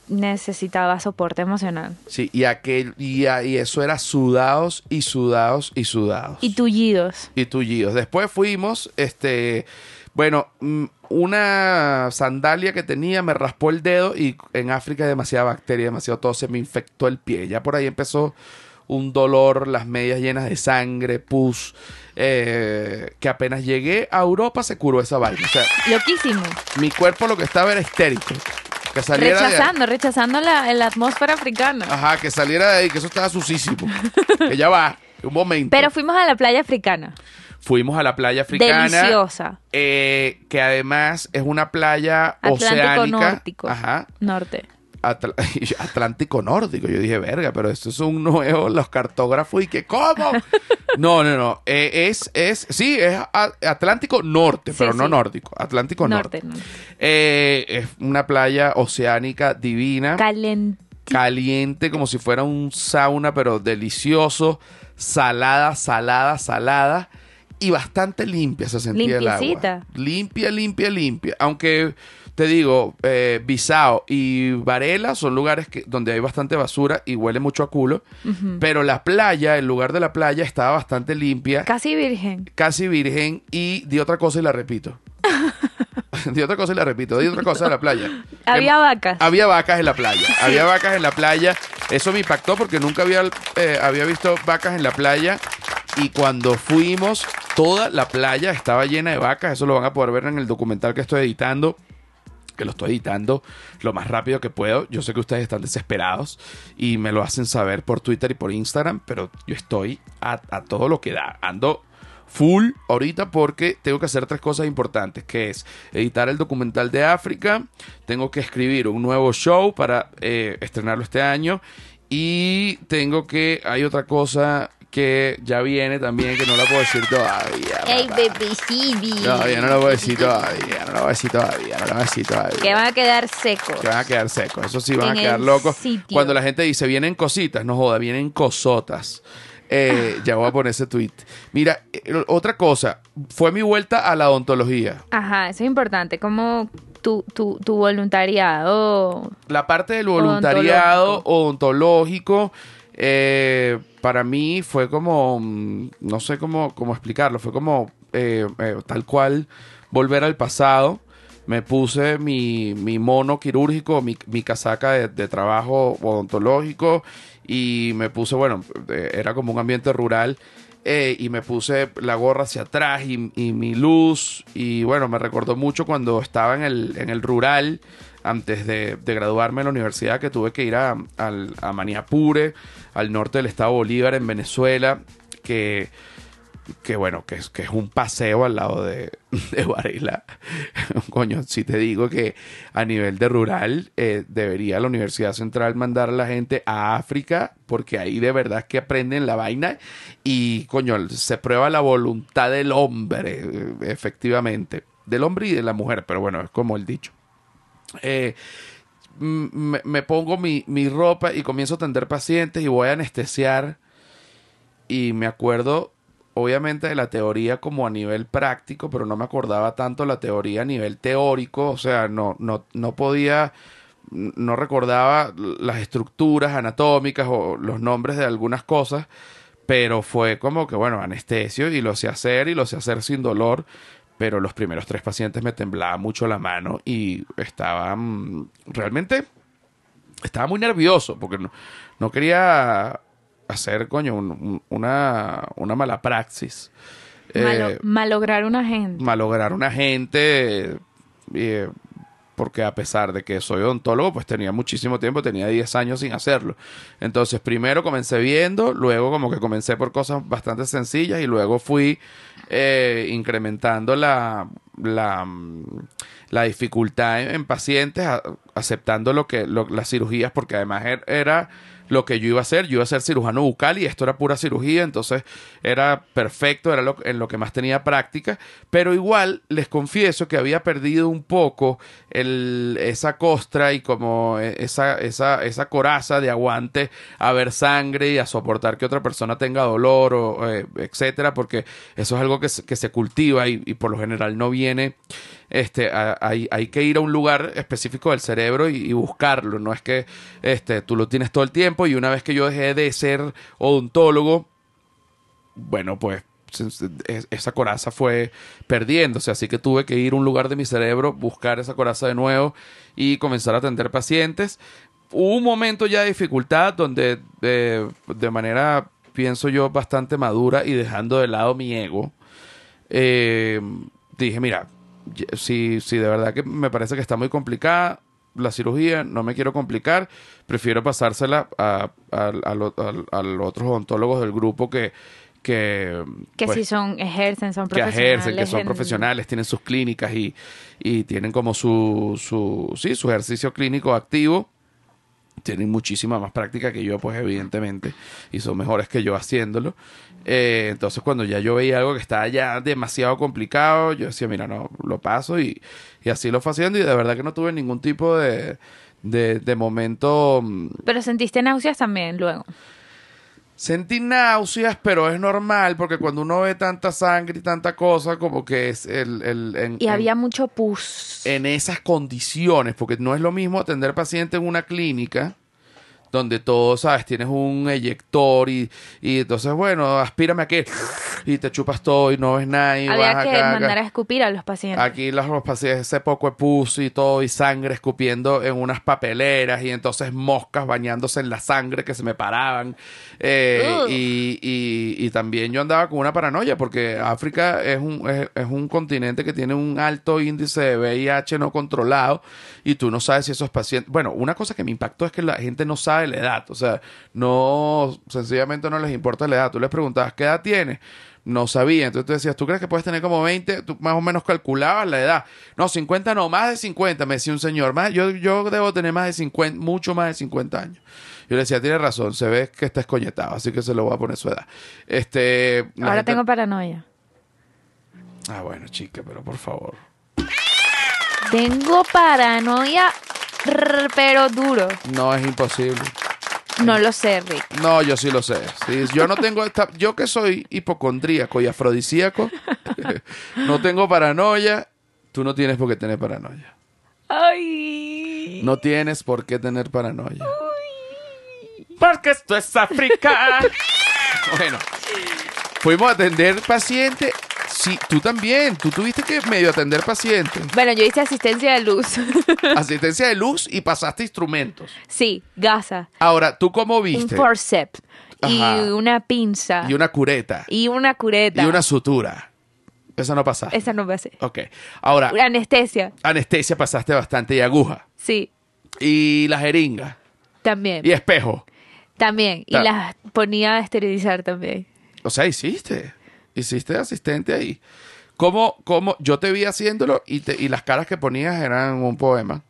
Speaker 2: necesitaba soporte emocional.
Speaker 1: Sí, y, aquel, y, a- y eso era sudados y sudados y sudados.
Speaker 2: Y tullidos.
Speaker 1: y tullidos. Después fuimos, este, bueno, mm, una sandalia que tenía me raspó el dedo y en África hay demasiada bacteria, demasiado todo, se me infectó el pie. Ya por ahí empezó un dolor, las medias llenas de sangre, pus, eh, que apenas llegué a Europa se curó esa vaina. O sea,
Speaker 2: Loquísimo.
Speaker 1: mi cuerpo lo que estaba era histérico. Que saliera de-
Speaker 2: Rechazando, rechazando la, la atmósfera africana.
Speaker 1: Ajá, que saliera de ahí, que eso estaba sucísimo. que ya va, un momento.
Speaker 2: Pero fuimos a la playa africana.
Speaker 1: Fuimos a la playa africana.
Speaker 2: Deliciosa.
Speaker 1: eh, que además es una playa
Speaker 2: Atlántico
Speaker 1: oceánica.
Speaker 2: Nórtico.
Speaker 1: Ajá.
Speaker 2: Norte.
Speaker 1: Atl- Atlántico Nórdico. Yo dije, verga, pero esto es un nuevo, los cartógrafos y que, ¿cómo? No, no, no. eh, es, es, sí, es Atlántico Norte,
Speaker 2: Sí,
Speaker 1: pero no nórdico. Atlántico Norte.
Speaker 2: Norte, norte.
Speaker 1: Eh, es una playa oceánica divina
Speaker 2: Calent-
Speaker 1: caliente como si fuera un sauna, pero delicioso, salada, salada, salada y bastante limpia se sentía el agua. Limpia, limpia, limpia. Aunque te digo, eh, Bisao y Varela son lugares que, donde hay bastante basura y huele mucho a culo, pero la playa, el lugar de la playa estaba bastante limpia,
Speaker 2: Casi virgen.
Speaker 1: casi virgen y di otra cosa y la repito. di otra cosa y la repito, di otra cosa de la playa.
Speaker 2: Había vacas.
Speaker 1: Había vacas en la playa. Había vacas en la playa. Eso me impactó porque nunca había, eh, había visto vacas en la playa. Y cuando fuimos, toda la playa estaba llena de vacas. Eso lo van a poder ver en el documental que estoy editando. Que lo estoy editando lo más rápido que puedo. Yo sé que ustedes están desesperados y me lo hacen saber por Twitter y por Instagram. Pero yo estoy a, todo lo que da. Ando full ahorita porque tengo que hacer tres cosas importantes, que es editar el documental de África, tengo que escribir un nuevo show para eh, estrenarlo este año y tengo que, hay otra cosa que ya viene también que no la puedo decir todavía.
Speaker 2: Ey, baby,
Speaker 1: Todavía no la a decir todavía, no la voy a decir todavía, no la voy a decir todavía.
Speaker 2: Que van a quedar secos.
Speaker 1: Que van a quedar secos, eso sí van
Speaker 2: En
Speaker 1: a quedar locos.
Speaker 2: sitio.
Speaker 1: Cuando la gente dice vienen cositas, no joda, vienen cosotas. Eh, ya voy a poner ese tweet. Mira, eh, otra cosa, fue mi vuelta a la odontología.
Speaker 2: Ajá, eso es importante. Como tu, tu, tu voluntariado.
Speaker 1: La parte del voluntariado odontológico, eh, para mí fue como, mm, no sé cómo, cómo explicarlo, fue como eh, eh, tal cual volver al pasado. Me puse mi, mi mono quirúrgico, mi, mi casaca de, de trabajo odontológico y me puse, bueno, era como un ambiente rural eh, y me puse la gorra hacia atrás y, y mi luz y bueno, me recordó mucho cuando estaba en el, en el rural antes de, graduarme en la universidad que tuve que ir a, al- a Maniapure, al norte del estado Bolívar en Venezuela, que bueno, que es, un paseo al lado de, de Varela. Coño, si te digo que a nivel de rural eh, debería la Universidad Central mandar a la gente a África porque ahí de verdad que aprenden la vaina y coño, se prueba la voluntad del hombre, eh, efectivamente, del hombre y de la mujer, pero bueno, es como el dicho. Eh, me, me pongo mi, mi ropa y comienzo a atender pacientes y voy a anestesiar. Y me acuerdo obviamente de la teoría como a nivel práctico, pero no me acordaba tanto la teoría a nivel teórico, o sea, no, no, no podía, no recordaba las estructuras anatómicas o los nombres de algunas cosas, pero fue como que, bueno, anestesio y lo sé hacer y lo sé hacer sin dolor, pero los primeros tres pacientes me temblaba mucho la mano y estaba mm, realmente estaba muy nervioso porque no, no quería hacer, coño, un- un- una, una mala praxis.
Speaker 2: Malo-
Speaker 1: Eh,
Speaker 2: malograr una gente.
Speaker 1: malograr una gente, eh, porque a pesar de que soy odontólogo, pues tenía muchísimo tiempo, tenía 10 años sin hacerlo. Entonces, primero comencé viendo, luego como que comencé por cosas bastante sencillas y luego fui eh, incrementando la, la, mm, la dificultad en, en pacientes, aceptando lo que lo- las cirugías, porque además er- era lo que yo iba a hacer. Yo iba a ser cirujano bucal y esto era pura cirugía, entonces era perfecto, era lo, en lo que más tenía práctica, pero igual les confieso que había perdido un poco el, esa costra y como eh, esa, esa, esa coraza de aguante a ver sangre y a soportar que otra persona tenga dolor o eh, etcétera, porque eso es algo que se, que se cultiva y por lo general no viene este, hay, que ir a un lugar específico del cerebro y, buscarlo. No es que este, tú lo tienes todo el tiempo y una vez que yo dejé de ser odontólogo, bueno, pues esa coraza fue perdiéndose, así que tuve que ir a un lugar de mi cerebro, buscar esa coraza de nuevo y comenzar a atender pacientes. Hubo un momento ya de dificultad donde de, de manera, pienso yo, bastante madura y dejando de lado mi ego, eh, dije, mira, si, si de verdad que me parece que está muy complicada la cirugía, no me quiero complicar, prefiero pasársela a, a, a lo- a- a los otros odontólogos del grupo que... Que,
Speaker 2: Que
Speaker 1: pues,
Speaker 2: si son, ejercen, son
Speaker 1: que
Speaker 2: profesionales.
Speaker 1: ejercen, que son
Speaker 2: en-
Speaker 1: profesionales, tienen sus clínicas y, y tienen como su, su, sí, su ejercicio clínico activo. Tienen muchísima más práctica que yo, pues evidentemente, y son mejores que yo haciéndolo. Eh, entonces, cuando ya yo veía algo que estaba ya demasiado complicado, yo decía, mira, no, lo paso y, y así lo fue haciendo y de verdad que no tuve ningún tipo de, de, de momento... mm,
Speaker 2: Pero sentiste náuseas también luego.
Speaker 1: Sentí náuseas, pero es normal porque cuando uno ve tanta sangre y tanta cosa, como que es el... el en,
Speaker 2: Y
Speaker 1: en-
Speaker 2: había mucho pus.
Speaker 1: en esas condiciones, porque no es lo mismo atender paciente en una clínica donde todo, sabes, tienes un eyector y, y entonces, bueno, aspírame aquí y te chupas todo y no ves nada y
Speaker 2: había
Speaker 1: vas
Speaker 2: que
Speaker 1: acá, acá.
Speaker 2: mandar a escupir a los pacientes.
Speaker 1: Aquí los, los pacientes, ese poco de pus y todo, y sangre escupiendo en unas papeleras, y entonces moscas bañándose en la sangre que se me paraban. Eh, y, y- y también yo andaba con una paranoia, porque África es un, es, es un continente que tiene un alto índice de VIH no controlado, y tú no sabes si esos pacientes. Bueno, una cosa que me impactó es que la gente no sabe la edad, o sea, no, sencillamente no les importa la edad. Tú les preguntabas, ¿qué edad tienes? no sabía. Entonces tú decías, ¿tú crees que puedes tener como 20? Tú más o menos calculabas la edad. No, 50 no, más de 50, me decía un señor. Más, yo, yo debo tener más de 50, mucho más de 50 años. Yo le decía, tiene razón, se ve que está escoñetado, así que se lo voy a poner su edad. Este,
Speaker 2: Ahora
Speaker 1: gente-
Speaker 2: tengo paranoia.
Speaker 1: Ah, bueno, chica, pero por favor.
Speaker 2: Tengo paranoia, rrr, pero duro.
Speaker 1: No es imposible.
Speaker 2: No lo sé, Rick.
Speaker 1: No, yo sí lo sé. Sí, yo no tengo esta, yo que soy hipocondríaco y afrodisíaco, no tengo paranoia. Tú no tienes por qué tener paranoia.
Speaker 2: Ay.
Speaker 1: No tienes por qué tener paranoia. Porque esto es África. bueno, fuimos a atender paciente. Sí, tú también. Tú tuviste que medio atender paciente.
Speaker 2: Bueno, yo hice asistencia de luz.
Speaker 1: Asistencia de luz y pasaste instrumentos.
Speaker 2: sí, gasa.
Speaker 1: Ahora, ¿tú cómo
Speaker 2: Un
Speaker 1: viste?
Speaker 2: forceps. Y
Speaker 1: Ajá.
Speaker 2: una pinza.
Speaker 1: Y una cureta.
Speaker 2: Y una cureta.
Speaker 1: Y una sutura. Eso no pasaste.
Speaker 2: Esa no pasé.
Speaker 1: Ok. Ahora,
Speaker 2: Anestesia.
Speaker 1: anestesia pasaste bastante y aguja.
Speaker 2: Sí,
Speaker 1: Y la jeringa.
Speaker 2: también.
Speaker 1: Y espejo.
Speaker 2: También. Y las ponía a esterilizar también.
Speaker 1: O sea, hiciste. Hiciste asistente ahí. ¿Cómo, cómo? Yo te vi haciéndolo y, te- y las caras que ponías eran un poema.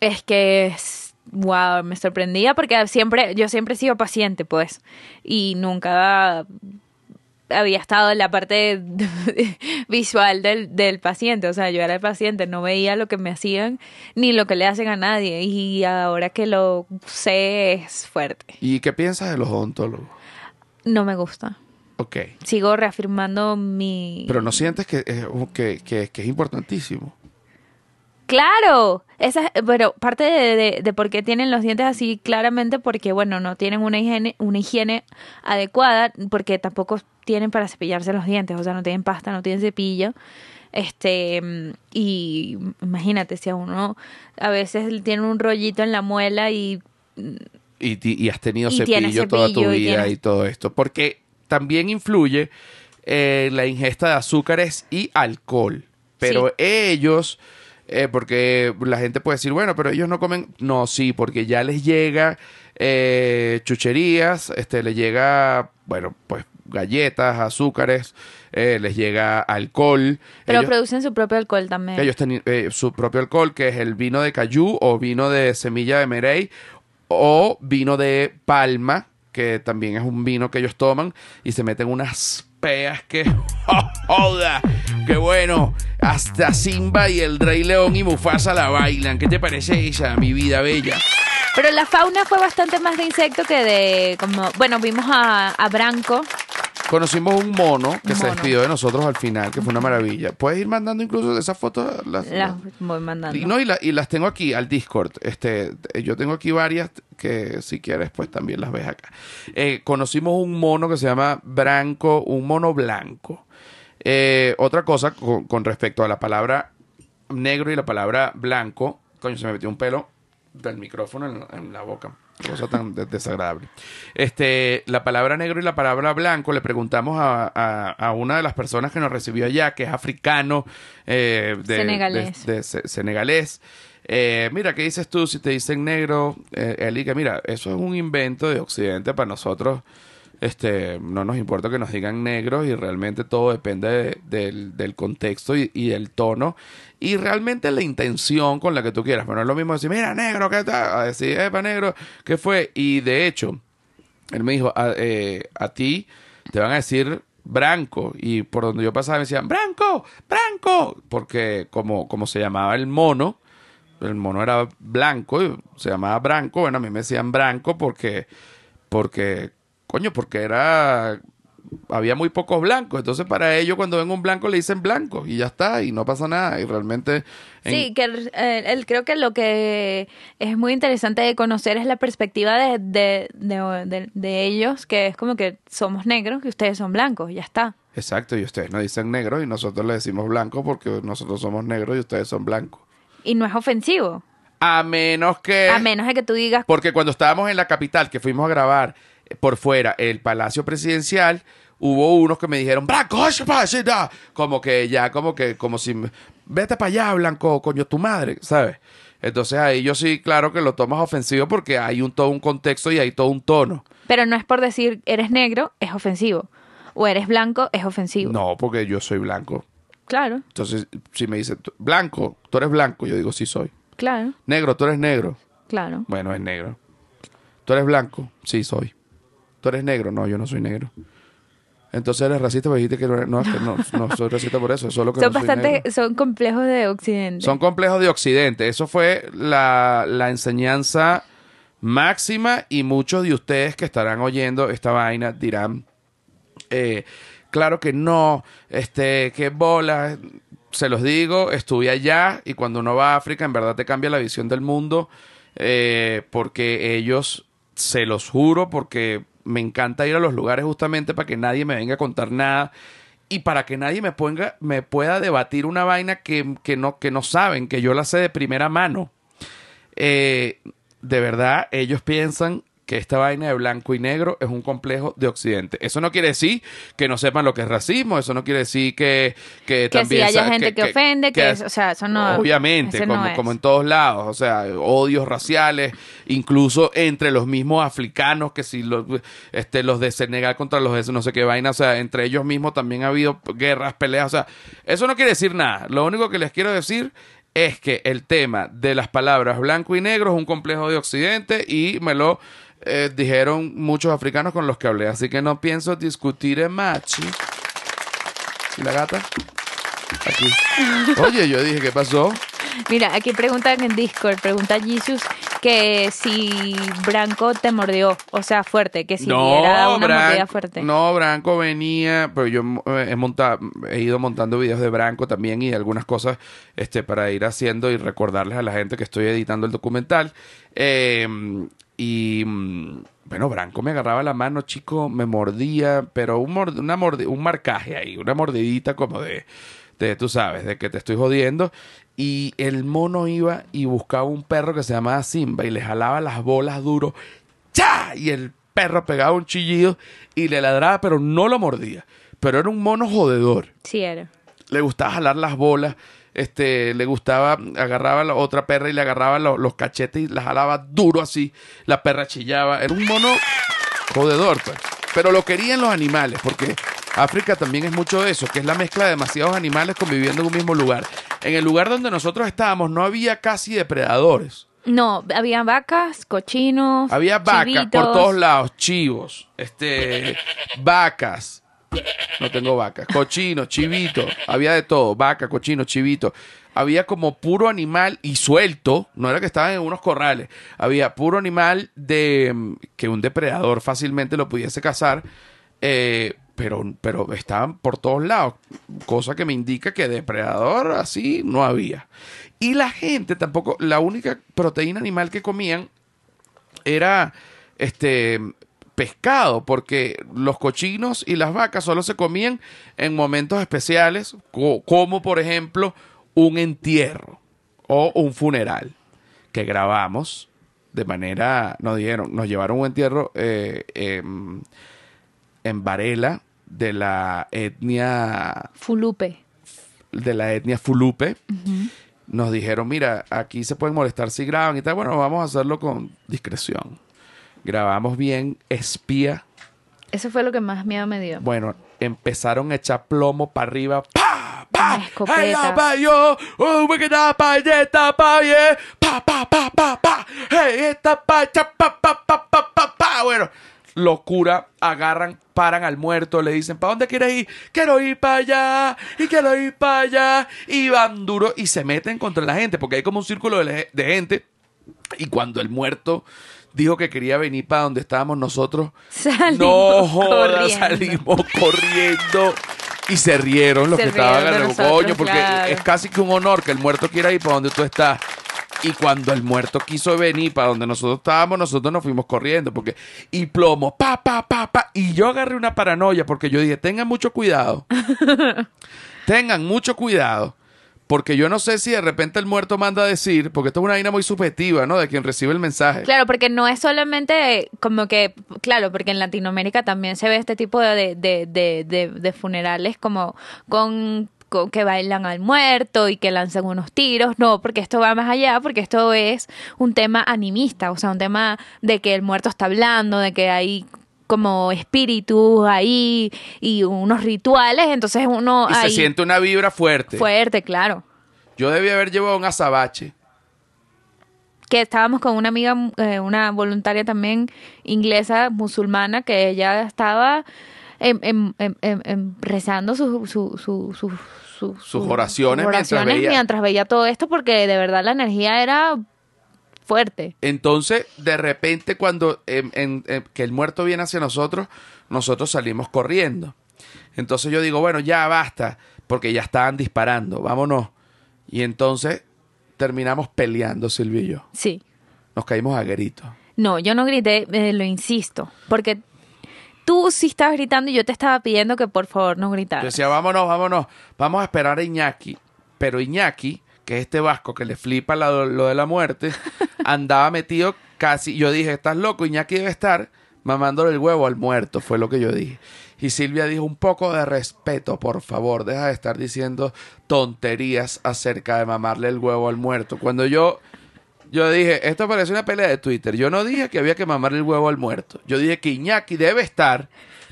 Speaker 2: Es que es, wow, me sorprendía porque siempre, yo siempre he sido paciente, pues, y nunca había estado en la parte visual del, del paciente, o sea, yo era el paciente, no veía lo que me hacían ni lo que le hacen a nadie, y ahora que lo sé es fuerte.
Speaker 1: ¿Y qué piensas de los odontólogos?
Speaker 2: No me gusta.
Speaker 1: Ok.
Speaker 2: Sigo reafirmando mi...
Speaker 1: Pero no sientes que, es- que, que- que es importantísimo.
Speaker 2: Claro, esa, pero parte de, de, de por qué tienen los dientes así, claramente porque, bueno, no tienen una higiene, una higiene adecuada, porque tampoco tienen para cepillarse los dientes, o sea, no tienen pasta, no tienen cepillo. Este, y imagínate, si a uno a veces tiene un rollito en la muela y
Speaker 1: Y, y has tenido
Speaker 2: Y
Speaker 1: cepillo, toda tu
Speaker 2: y
Speaker 1: vida
Speaker 2: tienes-
Speaker 1: y todo esto. Porque también influye eh, la ingesta de azúcares y alcohol. Pero
Speaker 2: Sí.
Speaker 1: ellos, eh, porque la gente puede decir, bueno, pero ellos no comen. No, sí, porque ya les llega eh, chucherías, este, les llega, bueno, pues galletas, azúcares, eh, les llega alcohol.
Speaker 2: pero
Speaker 1: ellos,
Speaker 2: producen su propio alcohol también.
Speaker 1: ellos tienen eh, su propio alcohol, que es el vino de cayú o vino de semilla de merey o vino de palma, que también es un vino que ellos toman y se meten unas peas que joda. ¡Qué bueno! Hasta Simba y el Rey León y Mufasa la bailan. ¿Qué te parece ella, mi vida bella?
Speaker 2: Pero la fauna fue bastante más de insecto que de como, bueno, vimos a, a Branco.
Speaker 1: Conocimos un mono que se despidió de nosotros al final, que fue una maravilla. Puedes ir mandando incluso esas fotos. Las,
Speaker 2: Las voy mandando.
Speaker 1: Y, no, y, la- y las tengo aquí al Discord. Este, eh, yo tengo aquí varias que si quieres pues también las ves acá. Eh, conocimos un mono que se llama Branco, un mono blanco. Eh, otra cosa con, con respecto a la palabra negro y la palabra blanco. Coño, se me metió un pelo del micrófono en, la- en la boca. Cosa tan de- desagradable. Este, la palabra negro y la palabra blanco, le preguntamos a, a- a una de las personas que nos recibió allá, que es africano, eh, de,
Speaker 2: Senegalés.
Speaker 1: de- de se- senegalés. Eh, mira, ¿qué dices tú si te dicen negro? Eh, Eli, que mira, eso es un invento de Occidente para nosotros Este, no nos importa que nos digan negros y realmente todo depende de- del, del contexto y, y del tono y realmente la intención con la que tú quieras. Pero no es lo mismo decir, mira, negro, ¿qué tal? A decir, epa, negro, ¿qué fue? Y de hecho, él me dijo, a, eh, a ti te van a decir Branco. Y por donde yo pasaba me decían, Branco, Branco. Porque como, como se llamaba el mono, el mono era blanco, y se llamaba Branco. Bueno, a mí me decían Branco porque, porque, coño, porque era, había muy pocos blancos. Entonces para ellos cuando ven un blanco le dicen blanco y ya está, y no pasa nada. Y realmente... en-
Speaker 2: Sí, que él, creo que lo que es muy interesante de conocer es la perspectiva de, de, de, ellos, que es como que somos negros y ustedes son blancos, ya está.
Speaker 1: Exacto, y ustedes nos dicen negro y nosotros le decimos blanco porque nosotros somos negros y ustedes son blancos.
Speaker 2: Y no es ofensivo,
Speaker 1: A menos que...
Speaker 2: a menos de que tú digas,
Speaker 1: Porque cuando estábamos en la capital, que fuimos a grabar por fuera el Palacio Presidencial, hubo unos que me dijeron, Blanco, oye, pa, sí, da". como que ya, como que, como si, vete para allá, Blanco, coño, tu madre, ¿sabes? Entonces ahí yo sí, claro que lo tomas ofensivo porque hay un todo un contexto y hay todo un tono.
Speaker 2: pero no es por decir eres negro, es ofensivo. O eres blanco, es ofensivo.
Speaker 1: No, porque yo soy blanco.
Speaker 2: Claro,
Speaker 1: Entonces, si me dicen, blanco, tú eres blanco, yo digo, sí soy.
Speaker 2: claro,
Speaker 1: Negro, tú eres negro.
Speaker 2: claro.
Speaker 1: Bueno, es negro. ¿Tú eres blanco? Sí, soy. ¿Tú eres negro? No, yo no soy negro. Entonces eres racista porque dijiste que no, eres- no, es que no, no soy racista por eso, solo que
Speaker 2: Son
Speaker 1: no
Speaker 2: bastante, son complejos de Occidente.
Speaker 1: Son complejos de Occidente. Eso fue la, la enseñanza máxima y muchos de ustedes que estarán oyendo esta vaina dirán, eh, claro que no, este, qué bola. Se los digo, estuve allá y cuando uno va a África en verdad te cambia la visión del mundo eh, porque ellos, se los juro, porque me encanta ir a los lugares justamente para que nadie me venga a contar nada y para que nadie me, ponga, me pueda debatir una vaina que, que, no, que no saben, que yo la sé de primera mano. Eh, de verdad, ellos piensan que esta vaina de blanco y negro es un complejo de Occidente. Eso no quiere decir que no sepan lo que es racismo, eso no quiere decir que, que,
Speaker 2: Que
Speaker 1: también...
Speaker 2: si haya
Speaker 1: sa-
Speaker 2: gente que ofende, que es- o sea, eso no-
Speaker 1: Obviamente,
Speaker 2: no
Speaker 1: como,
Speaker 2: es.
Speaker 1: como en todos lados, o sea, odios raciales, incluso entre los mismos africanos, que si los, este, los de Senegal contra los de no sé qué vaina, o sea, entre ellos mismos también ha habido guerras, peleas, o sea, eso no quiere decir nada. Lo único que les quiero decir es que el tema de las palabras blanco y negro es un complejo de Occidente y me lo eh, dijeron muchos africanos con los que hablé, así que no pienso discutir en machi. ¿Y la gata? Aquí. Oye, yo dije, ¿qué pasó?
Speaker 2: Mira, aquí preguntan en Discord, pregunta Jesus que si Branco te mordió, o sea, fuerte, que si era una mordida fuerte.
Speaker 1: no, Branco venía, pero yo eh, he, montado, he ido montando videos de Branco también y algunas cosas este, para ir haciendo y recordarles a la gente que estoy editando el documental. Eh, y mm, bueno, Branco me agarraba la mano, chico, me mordía, pero un, mord- una un marcaje ahí, una mordidita como de, de, tú sabes, de que te estoy jodiendo. Y el mono iba y buscaba un perro que se llamaba Simba y le jalaba las bolas duro. ¡Cha! Y el perro pegaba un chillido y le ladraba, pero no lo mordía. Pero era un mono jodedor.
Speaker 2: Sí era.
Speaker 1: Le gustaba jalar las bolas. Este, le gustaba, agarraba a la otra perra y le agarraba lo- los cachetes y la jalaba duro así. La perra chillaba. Era un mono jodedor, pues. Pero lo querían los animales, porque África también es mucho de eso, que es la mezcla de demasiados animales conviviendo en un mismo lugar. En el lugar donde nosotros estábamos no había casi depredadores.
Speaker 2: No, había vacas, cochinos,
Speaker 1: Había vacas
Speaker 2: chivitos.
Speaker 1: por todos lados, chivos, este, vacas. No tengo vacas, cochinos, chivitos, había de todo, vaca, cochino, chivito. Había como puro animal y suelto, no era que estaban en unos corrales, había puro animal de mm, que un depredador fácilmente lo pudiese cazar, eh, pero, pero estaban por todos lados, cosa que me indica que depredador así no había. Y la gente tampoco, la única proteína animal que comían era este pescado, porque los cochinos y las vacas solo se comían en momentos especiales, co- como por ejemplo un entierro o un funeral que grabamos de manera, nos dijeron, nos llevaron un entierro eh, em, en Varela de la etnia
Speaker 2: Fulupe.
Speaker 1: de la etnia Fulupe. Nos dijeron, mira, aquí se pueden molestar si graban y tal. Bueno, vamos a hacerlo con discreción. Grabamos bien espía
Speaker 2: Eso fue lo que más miedo me dio.
Speaker 1: Bueno, empezaron a echar plomo para arriba. ¡Pa! ¡Pa!
Speaker 2: Una escopeta.
Speaker 1: ¡Hey, la pa' yo! ¡Oh, we can da pa' ye, ta pa' ye! ¡Pa, pa, pa, pa, pa! ¡Hey, esta pa, cha, pa, pa, pa, pa, pa, pa! Bueno, locura, agarran, paran al muerto, le dicen, ¿para dónde quieres ir? Quiero ir para allá, y quiero ir para allá. Y van duro y se meten contra la gente, porque hay como un círculo de, de gente. Y cuando el muerto dijo que quería venir para donde estábamos nosotros,
Speaker 2: Salimos
Speaker 1: no jodas,
Speaker 2: corriendo.
Speaker 1: salimos corriendo. Y se rieron los
Speaker 2: Se
Speaker 1: que estaban
Speaker 2: rieron de nosotros,
Speaker 1: coño, porque
Speaker 2: claro.
Speaker 1: es casi que un honor que el muerto quiera ir para donde tú estás. Y cuando el muerto quiso venir para donde nosotros estábamos, nosotros nos fuimos corriendo. porque Y plomo, pa, pa, pa, pa. Y yo agarré una paranoia porque yo dije, tengan mucho cuidado. tengan mucho cuidado. Porque yo no sé si de repente el muerto manda a decir, porque esto es una vaina muy subjetiva, ¿no? De quien recibe el mensaje.
Speaker 2: Claro, porque no es solamente como que, claro, porque en Latinoamérica también se ve este tipo de, de, de, de, funerales como con que bailan al muerto y que lanzan unos tiros. No, porque esto va más allá, porque esto es un tema animista, o sea, un tema de que el muerto está hablando, de que hay como espíritus ahí y unos rituales, entonces uno
Speaker 1: y se
Speaker 2: ahí
Speaker 1: siente una vibra fuerte.
Speaker 2: fuerte, claro.
Speaker 1: Yo debía haber llevado un azabache.
Speaker 2: que estábamos con una amiga, eh, una voluntaria también inglesa, musulmana, que ella estaba em, em, em, em, rezando su- su- su- su- su-
Speaker 1: Sus
Speaker 2: su-
Speaker 1: oraciones
Speaker 2: sus
Speaker 1: mientras veía.
Speaker 2: mientras veía todo esto, porque de verdad la energía era fuerte.
Speaker 1: Entonces, de repente, cuando em, em, em, que el muerto viene hacia nosotros, nosotros salimos corriendo. Entonces yo digo, bueno, ya basta, porque ya estaban disparando, vámonos. Y entonces terminamos peleando, Silvio y yo.
Speaker 2: Sí.
Speaker 1: Nos caímos a gritos.
Speaker 2: No, yo no grité, eh, lo insisto, porque tú sí estabas gritando y yo te estaba pidiendo que por favor no
Speaker 1: Yo
Speaker 2: gritaras.
Speaker 1: decía, vámonos, vámonos, vamos a esperar a Iñaki. Pero Iñaki, que es este vasco que le flipa la- lo de la muerte, andaba metido casi. Yo dije, estás loco, Iñaki debe estar mamándole el huevo al muerto, fue lo que yo dije. Y Silvia dijo, un poco de respeto, por favor, deja de estar diciendo tonterías acerca de mamarle el huevo al muerto. Cuando yo, yo dije, esto parece una pelea de Twitter, yo no dije que había que mamarle el huevo al muerto. Yo dije que Iñaki debe estar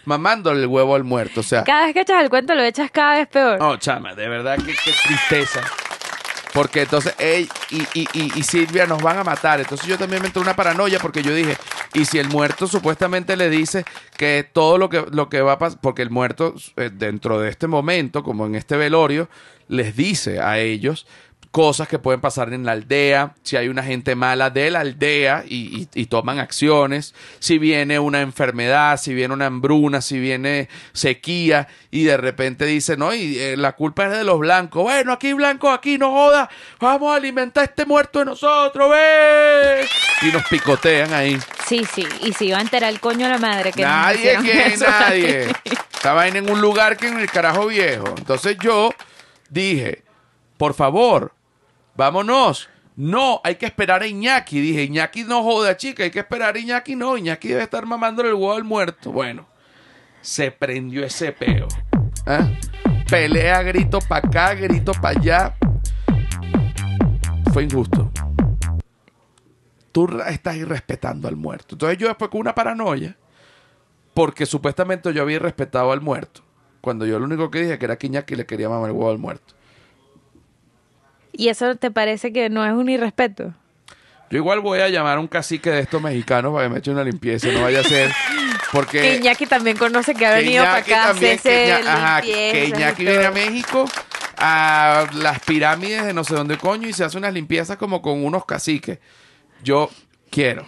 Speaker 1: mamándole el huevo al muerto. O sea,
Speaker 2: Cada vez que echas el cuento lo echas cada vez peor.
Speaker 1: no, chama, de verdad que qué tristeza. Porque entonces él y, y, y, y Silvia nos van a matar. Entonces yo también me entró una paranoia porque yo dije, y si el muerto supuestamente le dice que todo lo que, lo que va a pasar, porque el muerto eh, dentro de este momento, como en este velorio, les dice a ellos cosas que pueden pasar en la aldea, si hay una gente mala de la aldea y, y- y toman acciones, si viene una enfermedad, si viene una hambruna, si viene sequía y de repente dice, no, y eh, la culpa es de los blancos, bueno, aquí blanco, aquí no joda, vamos a alimentar a este muerto de nosotros, ve. Y nos picotean ahí.
Speaker 2: Sí, sí, y se iba a enterar el coño a la madre que
Speaker 1: Nadie que nadie. Esta vaina en un lugar que en el carajo viejo. Entonces yo dije, por favor, vámonos. No, hay que esperar a Iñaki. Dije, Iñaki no joda, chica, hay que esperar a Iñaki. No, Iñaki debe estar mamándole el huevo al muerto. Bueno, se prendió ese peo. ¿Ah? Pelea, grito para acá, grito para allá. Fue injusto. Tú estás irrespetando al muerto. Entonces yo después con una paranoia, porque supuestamente yo había irrespetado al muerto. Cuando yo lo único que dije que era que Iñaki le quería mamar el huevo al muerto.
Speaker 2: ¿Y eso te parece que no es un irrespeto?
Speaker 1: Yo igual voy a llamar a un cacique de estos mexicanos para que me eche una limpieza, no vaya a ser. Porque
Speaker 2: que Iñaki también conoce que ha venido para
Speaker 1: Iñaki
Speaker 2: acá a
Speaker 1: también, que,
Speaker 2: hacerse
Speaker 1: Iña- ajá, que Iñaki viene a México a las pirámides de no sé dónde coño y se hace unas limpiezas como con unos caciques. Yo quiero,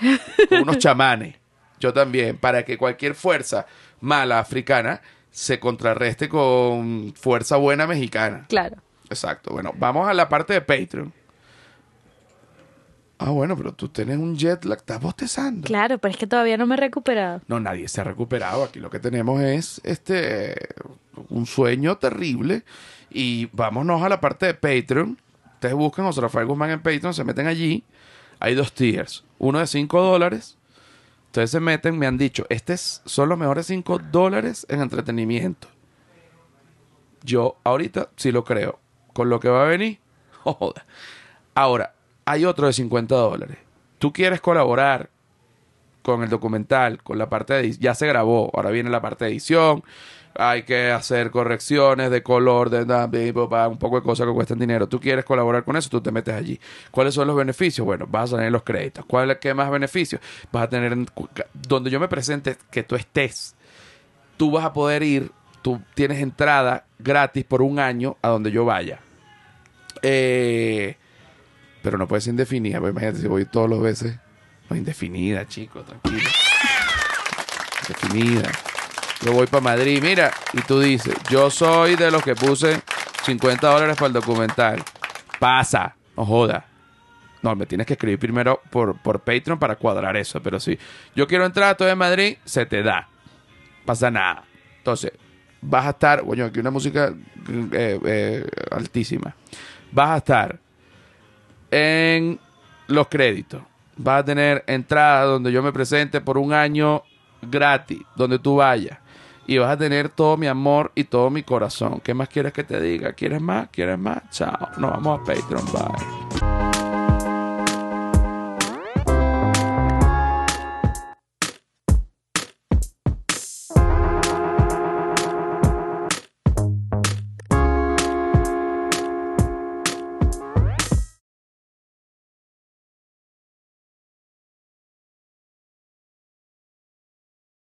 Speaker 1: con unos chamanes, yo también, para que cualquier fuerza mala africana se contrarreste con fuerza buena mexicana.
Speaker 2: Claro.
Speaker 1: Exacto. Bueno, vamos a la parte de Patreon. Ah, bueno, pero tú tienes un jet lag, estás bostezando.
Speaker 2: Claro, pero es que todavía no me he recuperado.
Speaker 1: No, nadie se ha recuperado. Aquí lo que tenemos es este un sueño terrible. Y vámonos a la parte de Patreon. Ustedes buscan José Rafael Guzmán en Patreon, se meten allí. Hay dos tiers. Uno de 5 dólares. Ustedes se meten, me han dicho, este es, son los mejores 5 dólares en entretenimiento. Yo ahorita sí lo creo. Con lo que va a venir, joda. Ahora, hay otro de 50 dólares. Tú quieres colaborar con el documental, con la parte de ya se grabó, ahora viene la parte de edición, hay que hacer correcciones de color, de un poco de cosas que cuestan dinero. Tú quieres colaborar con eso, tú te metes allí. ¿Cuáles son los beneficios? Bueno, vas a tener los créditos. ¿Cuál, ¿Qué más beneficios? Vas a tener, donde yo me presente, que tú estés, tú vas a poder ir, tú tienes entrada gratis por un año a donde yo vaya. Eh, pero no puede ser indefinida, pues imagínate si voy todos los veces. No, indefinida, chico, tranquilo. Indefinida. Yo voy para Madrid, mira, y tú dices, yo soy de los que puse 50 dólares para el documental. Pasa, no joda. No, me tienes que escribir primero por, por Patreon para cuadrar eso, pero sí. Yo quiero entrar, estoy en Madrid, se te da. Pasa nada. Entonces, vas a estar, bueno, aquí una música eh, eh, altísima. Vas a estar en los créditos. Vas a tener entrada donde yo me presente por un año gratis, donde tú vayas. Y vas a tener todo mi amor y todo mi corazón. ¿Qué más quieres que te diga? ¿Quieres más? ¿Quieres más? Chao. Nos vamos a Patreon. Bye.